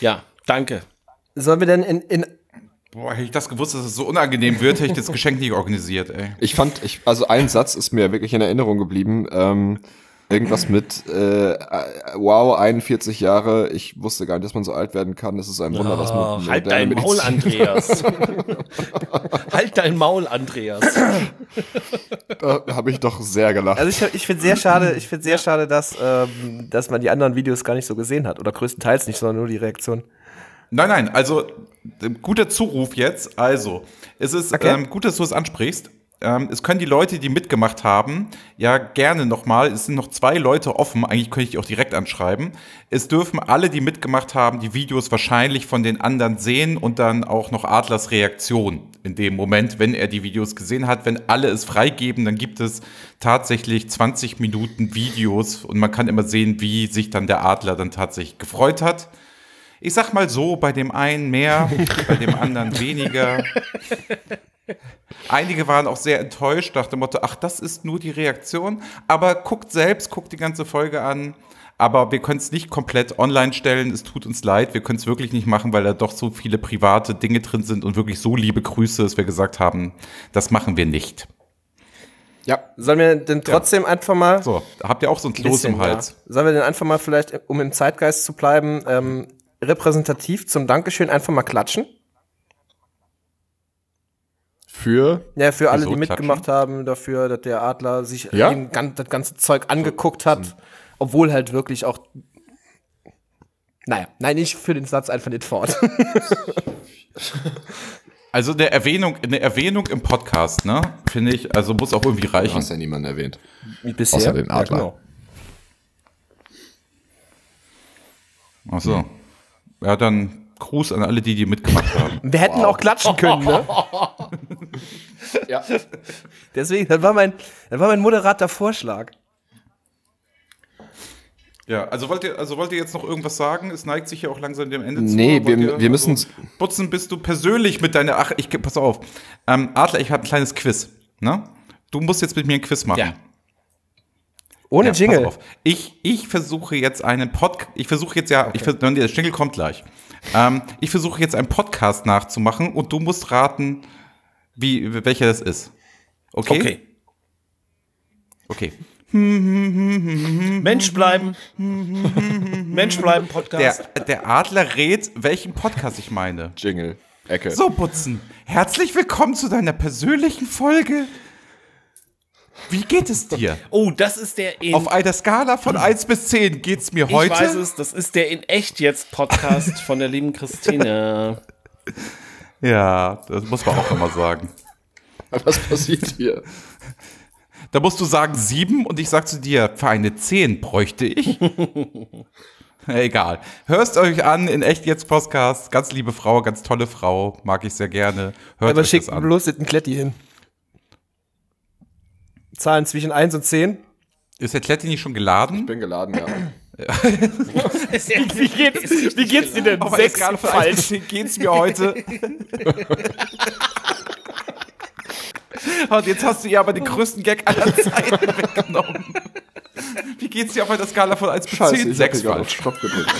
Ja, danke. Sollen wir denn in, in Boah, hätte ich das gewusst, dass es so unangenehm wird, hätte ich das Geschenk nicht organisiert, ey. Ich fand, ich, also ein Satz ist mir wirklich in Erinnerung geblieben. Ähm, irgendwas mit, äh, wow, 41 Jahre, ich wusste gar nicht, dass man so alt werden kann. Das ist ein Wunder, was Oh, mit halt moderner dein Maul, Medizin- Andreas. <laughs> halt dein Maul, Andreas. Da habe ich doch sehr gelacht. Also ich, ich finde sehr schade, ich finde sehr schade, dass, ähm, dass man die anderen Videos gar nicht so gesehen hat. Oder größtenteils nicht, sondern nur die Reaktion. Nein, nein, also äh, guter Zuruf jetzt. Also, es ist Okay. ähm, gut, dass du es ansprichst. Ähm, es können die Leute, die mitgemacht haben, ja gerne nochmal, es sind noch zwei Leute offen, eigentlich könnte ich die auch direkt anschreiben. Es dürfen alle, die mitgemacht haben, die Videos wahrscheinlich von den anderen sehen und dann auch noch Adlers Reaktion in dem Moment, wenn er die Videos gesehen hat. Wenn alle es freigeben, dann gibt es tatsächlich 20 Minuten Videos und man kann immer sehen, wie sich dann der Adler dann tatsächlich gefreut hat. Ich sag mal so, bei dem einen mehr, <laughs> bei dem anderen weniger. Einige waren auch sehr enttäuscht, nach dem Motto, ach, das ist nur die Reaktion. Aber guckt selbst, guckt die ganze Folge an. Aber wir können es nicht komplett online stellen. Es tut uns leid. Wir können es wirklich nicht machen, weil da doch so viele private Dinge drin sind und wirklich so liebe Grüße, dass wir gesagt haben, das machen wir nicht. Ja. Sollen wir denn trotzdem einfach mal. So, habt ihr auch so ein Kloß bisschen, im Hals. Ja. Sollen wir denn einfach mal vielleicht, um im Zeitgeist zu bleiben, ähm, repräsentativ zum Dankeschön einfach mal klatschen? Für Ja, für alle, die mitgemacht haben, dafür, dass der Adler sich Ja? gan- das ganze Zeug angeguckt hat, obwohl halt wirklich auch. Naja, nein, nicht für den Satz einfach nicht fort. <laughs> <laughs> Also eine Erwähnung, eine Erwähnung im Podcast, ne? Finde ich, also muss auch irgendwie du reichen. hast ja niemanden erwähnt. Bisher. Außer den Adler. Ja, genau. Ach so. Ja, dann Gruß an alle, die, die mitgemacht haben. Wir hätten auch klatschen können, ne? <laughs> Ja. <laughs> Deswegen, das war mein, das war mein moderater Vorschlag. Ja, also wollt ihr, also wollt ihr jetzt noch irgendwas sagen? Es neigt sich ja auch langsam dem Ende Nee, zu. Wollt wir- wir müssen- Also, Butzen, bist du persönlich mit deiner. Ach, ich pass auf. Ähm, Adler, ich habe ein kleines Quiz. Ne? Du musst jetzt mit mir ein Quiz machen. Ja. Ohne Ja, pass Jingle. auf. Ich, ich versuche jetzt einen Podcast. Ich versuche jetzt ja. Ich vers nee, der Jingle kommt gleich. Ähm, ich versuche jetzt einen Podcast nachzumachen und du musst raten, wie welcher das ist. Okay. Okay. Okay. Mensch bleiben. Mensch bleiben, Podcast. Der, der Adler rät, welchen Podcast ich meine. Jingle. Ecke. So, Butzen, herzlich willkommen zu deiner persönlichen Folge. Wie geht es dir? Oh, das ist der in. Auf einer Skala von 1 bis 10 geht's mir ich heute. weiß es, das ist der in echt jetzt Podcast von der lieben Christine. <laughs> Ja, das muss man auch immer sagen. <laughs> Was passiert hier? Da musst du sagen 7 und ich sag zu dir, für eine 10 bräuchte ich. <laughs> Egal. Hörst euch an in echt jetzt Podcast. Ganz liebe Frau, ganz tolle Frau. Mag ich sehr gerne. Hört Aber euch schickt das an. bloß den Kletti hin. Zahlen zwischen 1 und 10. Ist der Kletti nicht schon geladen? Ich bin geladen, ja. Wie, geht's, Wie geht's dir denn? Auf einer Skala von 1 bis 10 geht's mir heute. Und jetzt hast du ihr aber den größten Gag aller Zeiten weggenommen. Wie geht's dir auf einer Skala von 1 bis 10? 6 hier gerade auf falsch. Stopp gedrückt.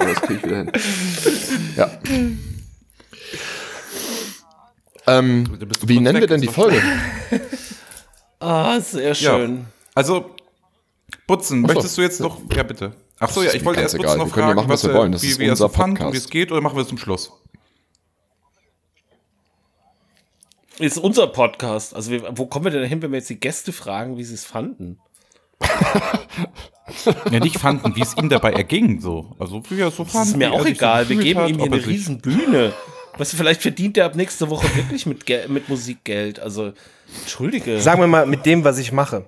das krieg ich wieder hin. Ja. Ähm, wie nennen weg, wir denn die Folge? Ah, sehr schön. Also, Butzen, möchtest du jetzt noch. Ja, bitte. Ach so, ja, ich wollte erst egal. Butzen noch Wir können ja fragen, machen, was wir er- wollen. Das wie, ist wie er es unser fand Podcast. wie es geht, oder machen wir es zum Schluss? Ist unser Podcast. Also, wir, wo kommen wir denn hin, wenn wir jetzt die Gäste fragen, wie sie es fanden? <laughs> Ja, nicht fanden, wie es ihm dabei erging, so. Also, wie er so fand. Das ist mir auch sich so egal. Wir geben hat, ihm hier eine er riesen Bühne. Weißt du, vielleicht verdient er ab nächste Woche wirklich mit, mit Musikgeld. Also, entschuldige. Sagen wir mal mit dem, was ich mache.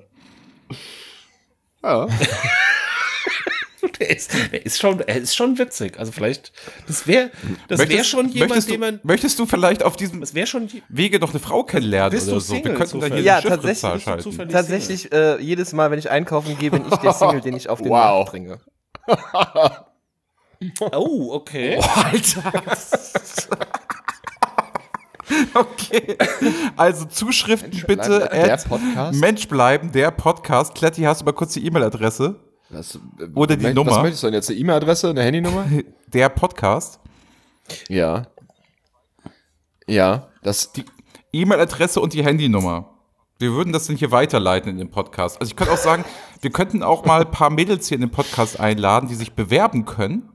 Ja. <laughs> der, ist, der ist schon, er ist schon witzig. Also vielleicht, das wäre, das Möchtest- schon jemand, möchtest den du, man, möchtest du vielleicht auf diesem das schon, je- Wege noch eine Frau kennenlernen Bist oder du so? Wir könnten da hier zufällig? Ja, tatsächlich. Tatsächlich, äh, jedes Mal, wenn ich einkaufen gehe, bin ich der <laughs> Single, den ich auf den Wow. Markt bringe. <laughs> Oh, okay. <laughs> Okay. Also Zuschriften bitte bleiben, der Podcast? Mensch bleiben, der Podcast. Kletti, hast du mal kurz die E-Mail-Adresse? Das, äh, Oder die was Nummer. möchtest du denn jetzt? Eine E-Mail-Adresse, eine Handynummer? <laughs> Der Podcast. ja. Ja, das, Die E-Mail-Adresse und die Handynummer. Wir würden das dann hier weiterleiten in den Podcast. Also ich könnte auch sagen, wir könnten auch mal ein paar Mädels hier in den Podcast einladen, die sich bewerben können,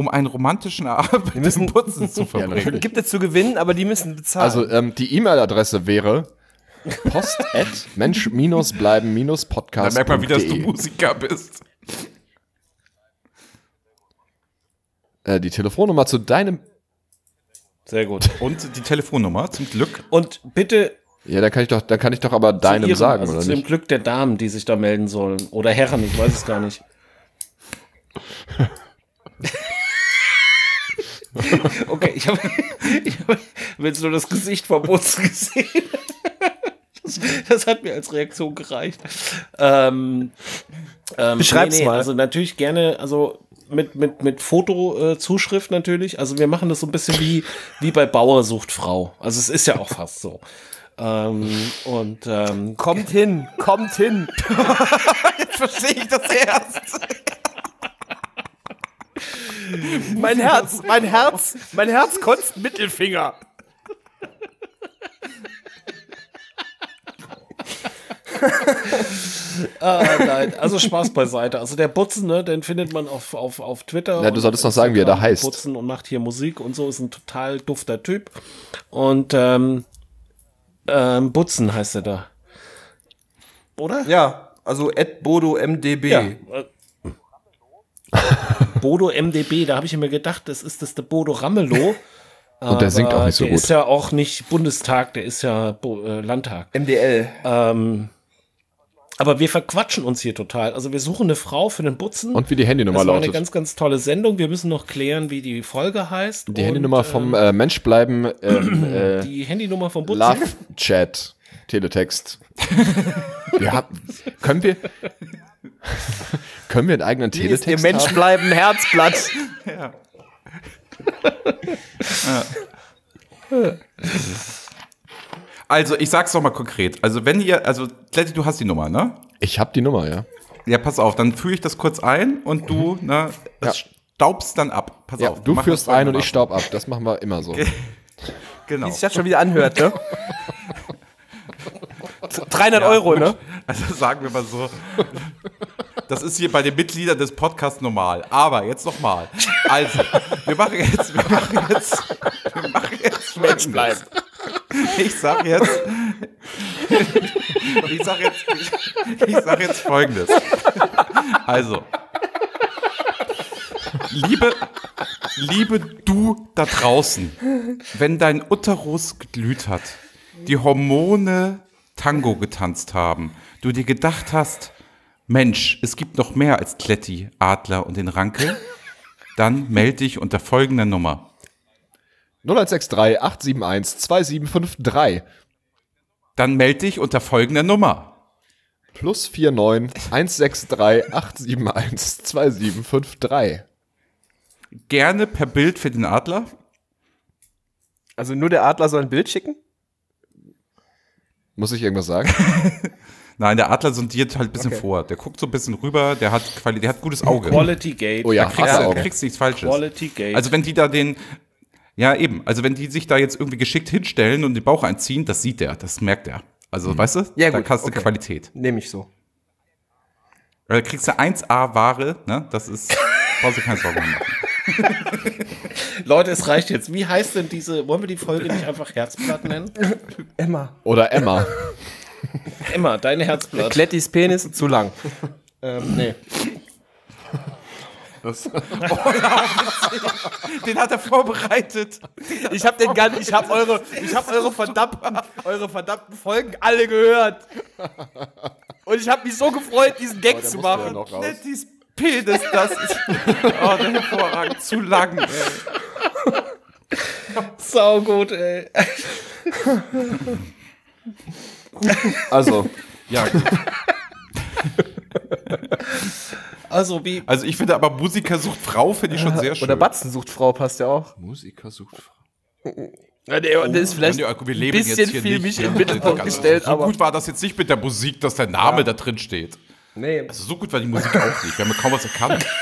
um einen romantischen <laughs> Abend müssen- im Putzen zu <laughs> verbringen. natürlich. Gibt es zu gewinnen, aber die müssen bezahlen. also ähm, die E-Mail-Adresse wäre post <laughs> at mensch-bleiben-podcast.de. da merkt man, wie dass du Musiker bist. äh, Die Telefonnummer zu deinem Sehr gut. Und die Telefonnummer, zum Glück. Und bitte Ja, da kann ich doch, da kann ich doch aber deinem ihrem, sagen, also oder zu dem nicht? Glück der Damen, die sich da melden sollen. Oder Herren, ich weiß es gar nicht. <laughs> Okay, ich habe hab jetzt nur das Gesicht vom Bus gesehen. Das, das hat mir als Reaktion gereicht. Ähm, ähm, Beschreib's mal. Also natürlich gerne, also mit, mit, mit Fotozuschrift natürlich. Also wir machen das so ein bisschen wie, wie bei Bauer sucht Frau. Also es ist ja auch fast so. Ähm, und ähm, kommt hin, kommt hin. <laughs> Jetzt verstehe ich das erst. Mein Herz, mein Herz, mein Herz kotzt Mittelfinger. <laughs> ah, nein, also Spaß beiseite. Also der Butzen, ne, den findet man auf, auf, auf Twitter. Ja, du solltest noch sagen, wie er da heißt. Butzen und macht hier Musik und so, ist ein total dufter Typ. Und ähm, ähm, Butzen heißt er da. Oder? Ja, also Ed Bodo MDB. Ja. <laughs> Bodo MDB, da habe ich mir gedacht, das ist das der Bodo Ramelow. <laughs> Und der singt auch nicht so der gut. ist ja auch nicht Bundestag, der ist ja Bo äh, Landtag. MDL. Ähm, aber wir verquatschen uns hier total. Also wir suchen eine Frau für den Butzen. Und wie die Handynummer das war eine lautet. ganz, ganz tolle Sendung. Wir müssen noch klären, wie die Folge heißt. Die Und, Handynummer vom äh, Mensch bleiben ähm, <clears throat> äh, Die Handynummer vom Butzen. Love Chat Teletext. <laughs> wir haben, können wir <laughs> können wir einen eigenen Hier ist ihr Teletext Mensch haben? bleiben Herzblatt. <laughs> Also, ich sag's doch mal konkret. Also, wenn ihr, also, Kletti, du hast die Nummer, ne? Ich habe die Nummer, ja. Ja, pass auf, dann führe ich das kurz ein und du, ne, das staubst dann ab. Pass ja auf. du führst ein und ich staub ab. Das machen wir immer so. <laughs> Genau. Wie sich das schon wieder anhört, ne? 300 Euro, ne? Also sagen wir mal so, das ist hier bei den Mitgliedern des Podcasts normal. Aber jetzt noch mal. Also, wir machen jetzt, wir machen jetzt, wir machen jetzt Menschen bleiben. Ich sag jetzt, ich sag jetzt, ich, ich sag jetzt Folgendes. Also, liebe, liebe du da draußen, wenn dein Uterus geglüht hat, die Hormone Tango getanzt haben, du dir gedacht hast, Mensch, es gibt noch mehr als Kletti, Adler und den Ranke, dann melde dich unter folgender Nummer. 0163 871 2753 Dann melde dich unter folgender Nummer. plus 49 163 871 2753. Gerne per Bild für den Adler. Also nur der Adler soll ein Bild schicken? Muss ich irgendwas sagen? <laughs> Nein, der Adler sondiert halt ein bisschen vor. Der guckt so ein bisschen rüber, der hat Quali der hat gutes Auge. Quality Gate. Oh ja, Da kriegst, du, kriegst nichts Falsches. Quality Gate. Also wenn die da den, ja eben, also wenn die sich da jetzt irgendwie geschickt hinstellen und den Bauch einziehen, das sieht er, das merkt er. Also weißt du, Ja, da gut, hast du okay. Qualität. Nehme ich so. Da kriegst du 1A-Ware, ne? Das ist, brauchst du keine Sorgen mehr machen. <laughs> Leute, es reicht jetzt. Wie heißt denn diese, wollen wir die Folge nicht einfach Herzblatt nennen? <laughs> Emma. Oder Emma. <laughs> Emma, dein Herzblatt. Klettis Penis zu lang. ähm, nee. Den hat er vorbereitet. Ich habe den ganzen, ich habe eure, ich habe eure verdammten, eure verdammten Folgen alle gehört. Und ich habe mich so gefreut, diesen Gag zu machen. Nettis Penis, das ist, <laughs> oh, der hervorragend, zu lang, ey. Sau gut, ey. Also, Ja, Also wie, also ich finde aber Musiker sucht Frau, finde ich schon sehr schön. Oder Batzen sucht Frau, passt ja auch. Musiker sucht Frau. Ja, der, der ist vielleicht Ja, ein wir leben bisschen jetzt hier viel nicht, mich den Mittelpunkt gestellt, so aber. gut war das jetzt nicht mit der Musik, dass der Name da drin steht. Nee. Also so gut war die Musik auch nicht. Wir haben ja kaum was erkannt. <laughs>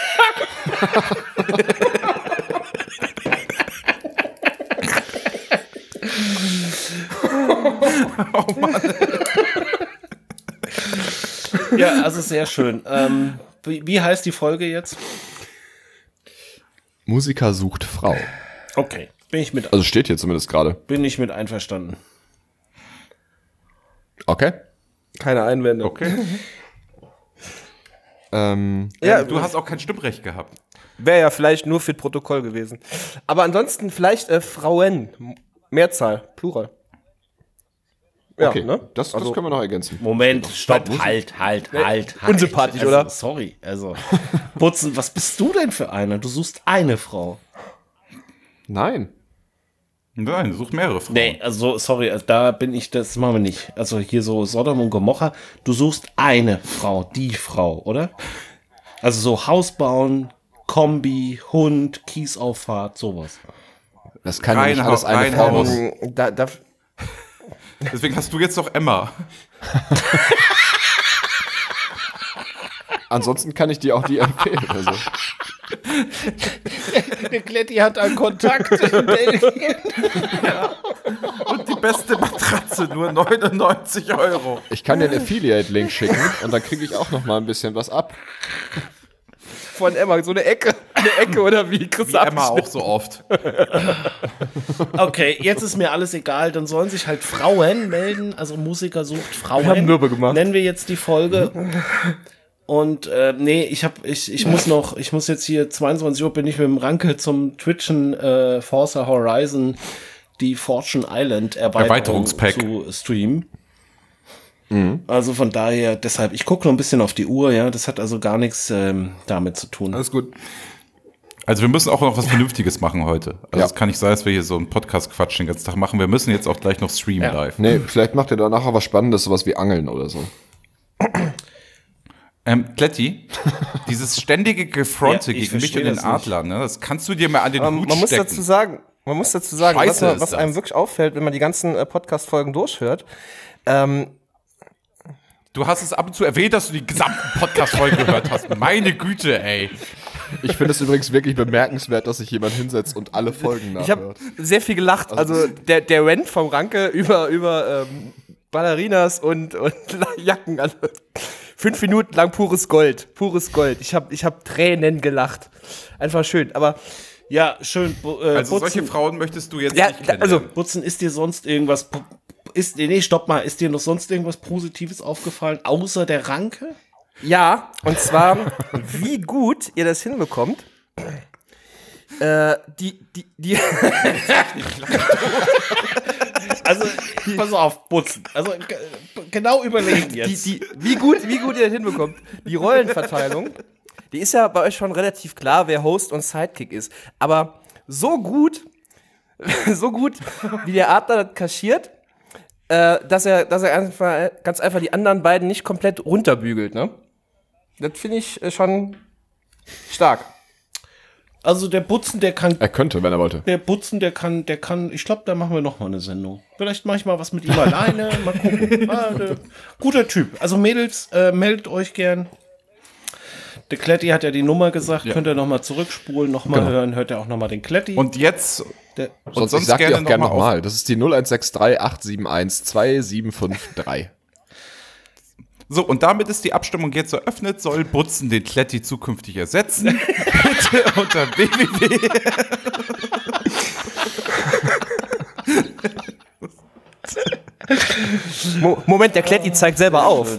ja, also sehr schön. Ähm, wie, wie heißt die Folge jetzt? Musiker sucht Frau. Okay, bin ich mit, Also steht hier zumindest gerade. bin ich mit einverstanden. Okay. Keine Einwände. Okay. Ähm, Ja, Du hast auch kein Stimmrecht gehabt. Wäre ja vielleicht nur für Protokoll gewesen. Aber ansonsten vielleicht äh, Frauen. Mehrzahl, Plural. Ja, okay, ne? das, das Also- können wir noch ergänzen. Moment, stopp, halt, halt, halt, halt. unsympathisch, also, oder? Sorry, also. <laughs> Putzen, was bist du denn für einer? Du suchst eine Frau. Nein. Nein, such mehrere Frauen. Nee, also, sorry, also da bin ich, das machen wir nicht. Also hier so Sodom und Gomorra, du suchst eine Frau, die Frau, oder? Also so Haus bauen, Kombi, Hund, Kiesauffahrt, sowas. Das kann ja nicht alles eine Frau. Ähm, Da, da, Deswegen hast du jetzt doch Emma. <laughs> Ansonsten kann ich dir auch die empfehlen. Also. <laughs> Der Kletti hat einen Kontakt in Belgien. Und die beste Matratze, nur 99 Euro. Ich kann dir einen Affiliate-Link schicken und dann kriege ich auch noch mal ein bisschen was ab. Von Emma, so eine Ecke. Eine Ecke oder wie? Chris Wie Emma auch so oft. Okay, jetzt ist mir alles egal. Dann sollen sich halt Frauen melden. Also Musiker sucht Frauen. Wir haben Mürbe gemacht. Nennen wir jetzt die Folge. Und äh, nee, ich hab, ich, ich muss noch, ich muss jetzt hier 22 Uhr bin ich mit dem Ranke zum Twitchen äh, Forza Horizon die Fortune Island Erweiterung Erweiterungspack. zu streamen. Also von daher, deshalb, ich gucke noch ein bisschen auf die Uhr, ja. Das hat also gar nichts ähm, damit zu tun. Alles gut. Also wir müssen auch noch was Vernünftiges machen heute. Also Ja. es kann nicht sein, dass wir hier so einen Podcast-Quatsch den ganzen Tag machen. Wir müssen jetzt auch gleich noch streamen Ja. live. Nee, vielleicht macht ihr danach auch was Spannendes, sowas wie Angeln oder so. Ähm, Kletti, <laughs> dieses ständige Gefronte Ja, gegen mich und den. Adler, ne, das kannst du dir mal an den Man, Hut man muss stecken. dazu sagen, man muss dazu sagen, Scheiße was, was einem wirklich auffällt, wenn man die ganzen äh, Podcast-Folgen durchhört. Ähm, Du hast es ab und zu erwähnt, dass du die gesamten Podcast-Folgen gehört hast. Meine Güte, ey. Ich finde es übrigens wirklich bemerkenswert, dass sich jemand hinsetzt und alle Folgen ich habe nachhört. sehr viel gelacht. Also der, der Rant vom Ranke über, über ähm, Ballerinas und, und <laughs> Jacken. Also fünf Minuten lang pures Gold. Pures Gold. Ich habe ich hab Tränen gelacht. Einfach schön. Aber Ja, schön. Äh, Also solche Frauen möchtest du jetzt Ja, nicht kennenlernen. also Butzen, ist dir sonst irgendwas. Ist, nee, stopp mal. Ist dir noch sonst irgendwas Positives aufgefallen, außer der Ranke? Ja, und zwar, wie gut ihr das hinbekommt. Äh, die, die, die, <laughs> Also, pass auf, Butzen. Also, genau überlegen die, jetzt. die, wie gut, wie gut ihr das hinbekommt. Die Rollenverteilung, die ist ja bei euch schon relativ klar, wer Host und Sidekick ist. Aber so gut, <laughs> so gut, wie der Adler das kaschiert, äh, dass er, dass er einfach, ganz einfach die anderen beiden nicht komplett runterbügelt, ne? Das finde ich äh, schon stark. Also, der Butzen, der kann Er könnte, wenn er wollte. Der Butzen, der kann, der kann, ich glaube, da machen wir noch mal eine Sendung. Vielleicht mache ich mal was mit ihm alleine. <laughs> Mal gucken. Ah, der, guter Typ. Also Mädels, äh, meldet euch gern. Der Kletti hat ja die Nummer gesagt. Könnt ihr noch mal zurückspulen, noch mal hören. Hört ihr auch noch mal den Kletti. Und jetzt, der, Sonst, sonst ich sag gerne auch gerne noch mal nochmal. Das ist die 0163 871 2753. so, und damit ist die Abstimmung jetzt eröffnet. Soll Butzen den Kletti zukünftig ersetzen? <laughs> Bitte unter www. Mo Moment, der Kletti zeigt selber auf.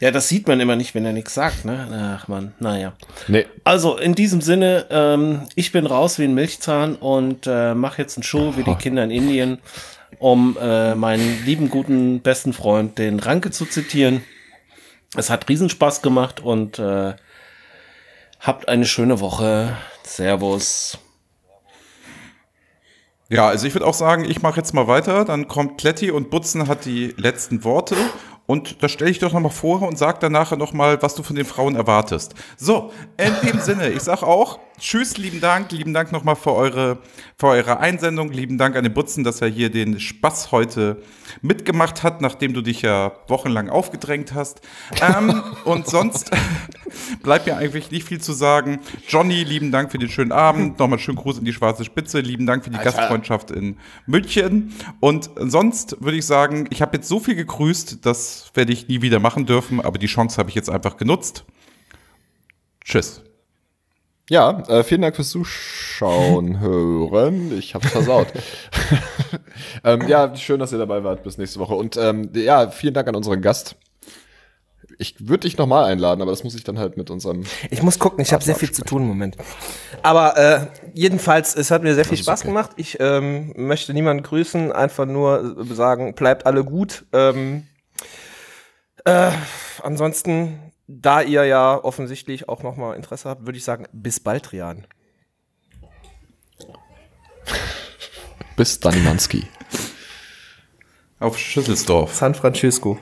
ja, das sieht man immer nicht, wenn er nichts sagt, ne? Ach man, naja. Nee, Also in diesem Sinne, ähm, ich bin raus wie ein Milchzahn und äh, mache jetzt einen Show wie die Kinder in Indien, um äh, meinen lieben, guten, besten Freund, den Ranke, zu zitieren. Es hat Riesenspaß gemacht und äh, habt eine schöne Woche. Servus. Ja, also ich würde auch sagen, ich mache jetzt mal weiter. Dann kommt Kletti und Butzen hat die letzten Worte. Und da stelle ich doch nochmal vor und sag dann nachher nochmal, was du von den Frauen erwartest. So, in dem Sinne, ich sag auch, tschüss, lieben Dank, lieben Dank nochmal für eure, für eure Einsendung, lieben Dank an den Butzen, dass er hier den Spaß heute mitgemacht hat, nachdem du dich ja wochenlang aufgedrängt hast. Ähm, <laughs> und sonst <laughs> bleibt mir eigentlich nicht viel zu sagen. Johnny, lieben Dank für den schönen Abend. Nochmal schönen Gruß in die schwarze Spitze. Lieben Dank für die Gastfreundschaft in München. Und sonst würde ich sagen, ich habe jetzt so viel gegrüßt, das werde ich nie wieder machen dürfen, aber die Chance habe ich jetzt einfach genutzt. Tschüss. Ja, äh, vielen Dank fürs Zuschauen, <laughs> hören. Ich hab's versaut. <laughs> ähm, ja, schön, dass ihr dabei wart. Bis nächste Woche. Und ähm, ja, vielen Dank an unseren Gast. Ich würde dich nochmal einladen, aber das muss ich dann halt mit unserem. Ich muss gucken, ich habe sehr viel zu tun im Moment. Aber äh, jedenfalls, es hat mir sehr viel Spaß gemacht. Ich ähm, möchte niemanden grüßen, einfach nur sagen, bleibt alle gut. Ähm, äh, ansonsten, da ihr ja offensichtlich auch noch mal Interesse habt, würde ich sagen, bis bald, Rian. Bis Danimanski. Auf Schüsselsdorf. San Francisco.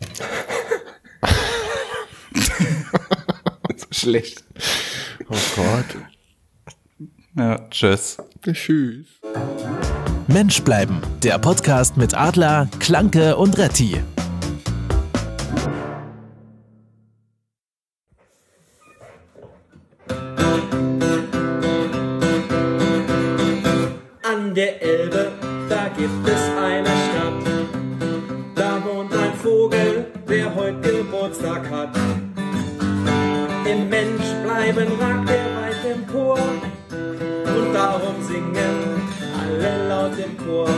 <laughs> so schlecht. Oh Gott. Ja, tschüss. Tschüss. Mensch bleiben, der Podcast mit Adler, Klanke und Retti. Der Elbe, da gibt es eine Stadt. Da wohnt ein Vogel, der heute Geburtstag hat. Im Mensch bleiben ragt er weit empor. Und darum singen alle laut im Chor.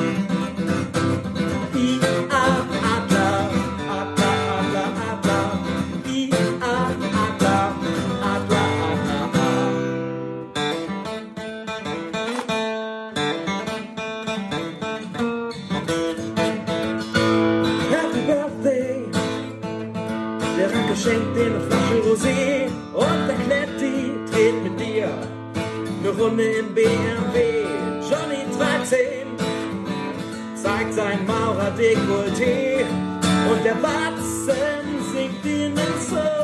Stunde im BMW, Johnny 13 zeigt sein Maurer Dekolleté und der Batzen sinkt ins zu.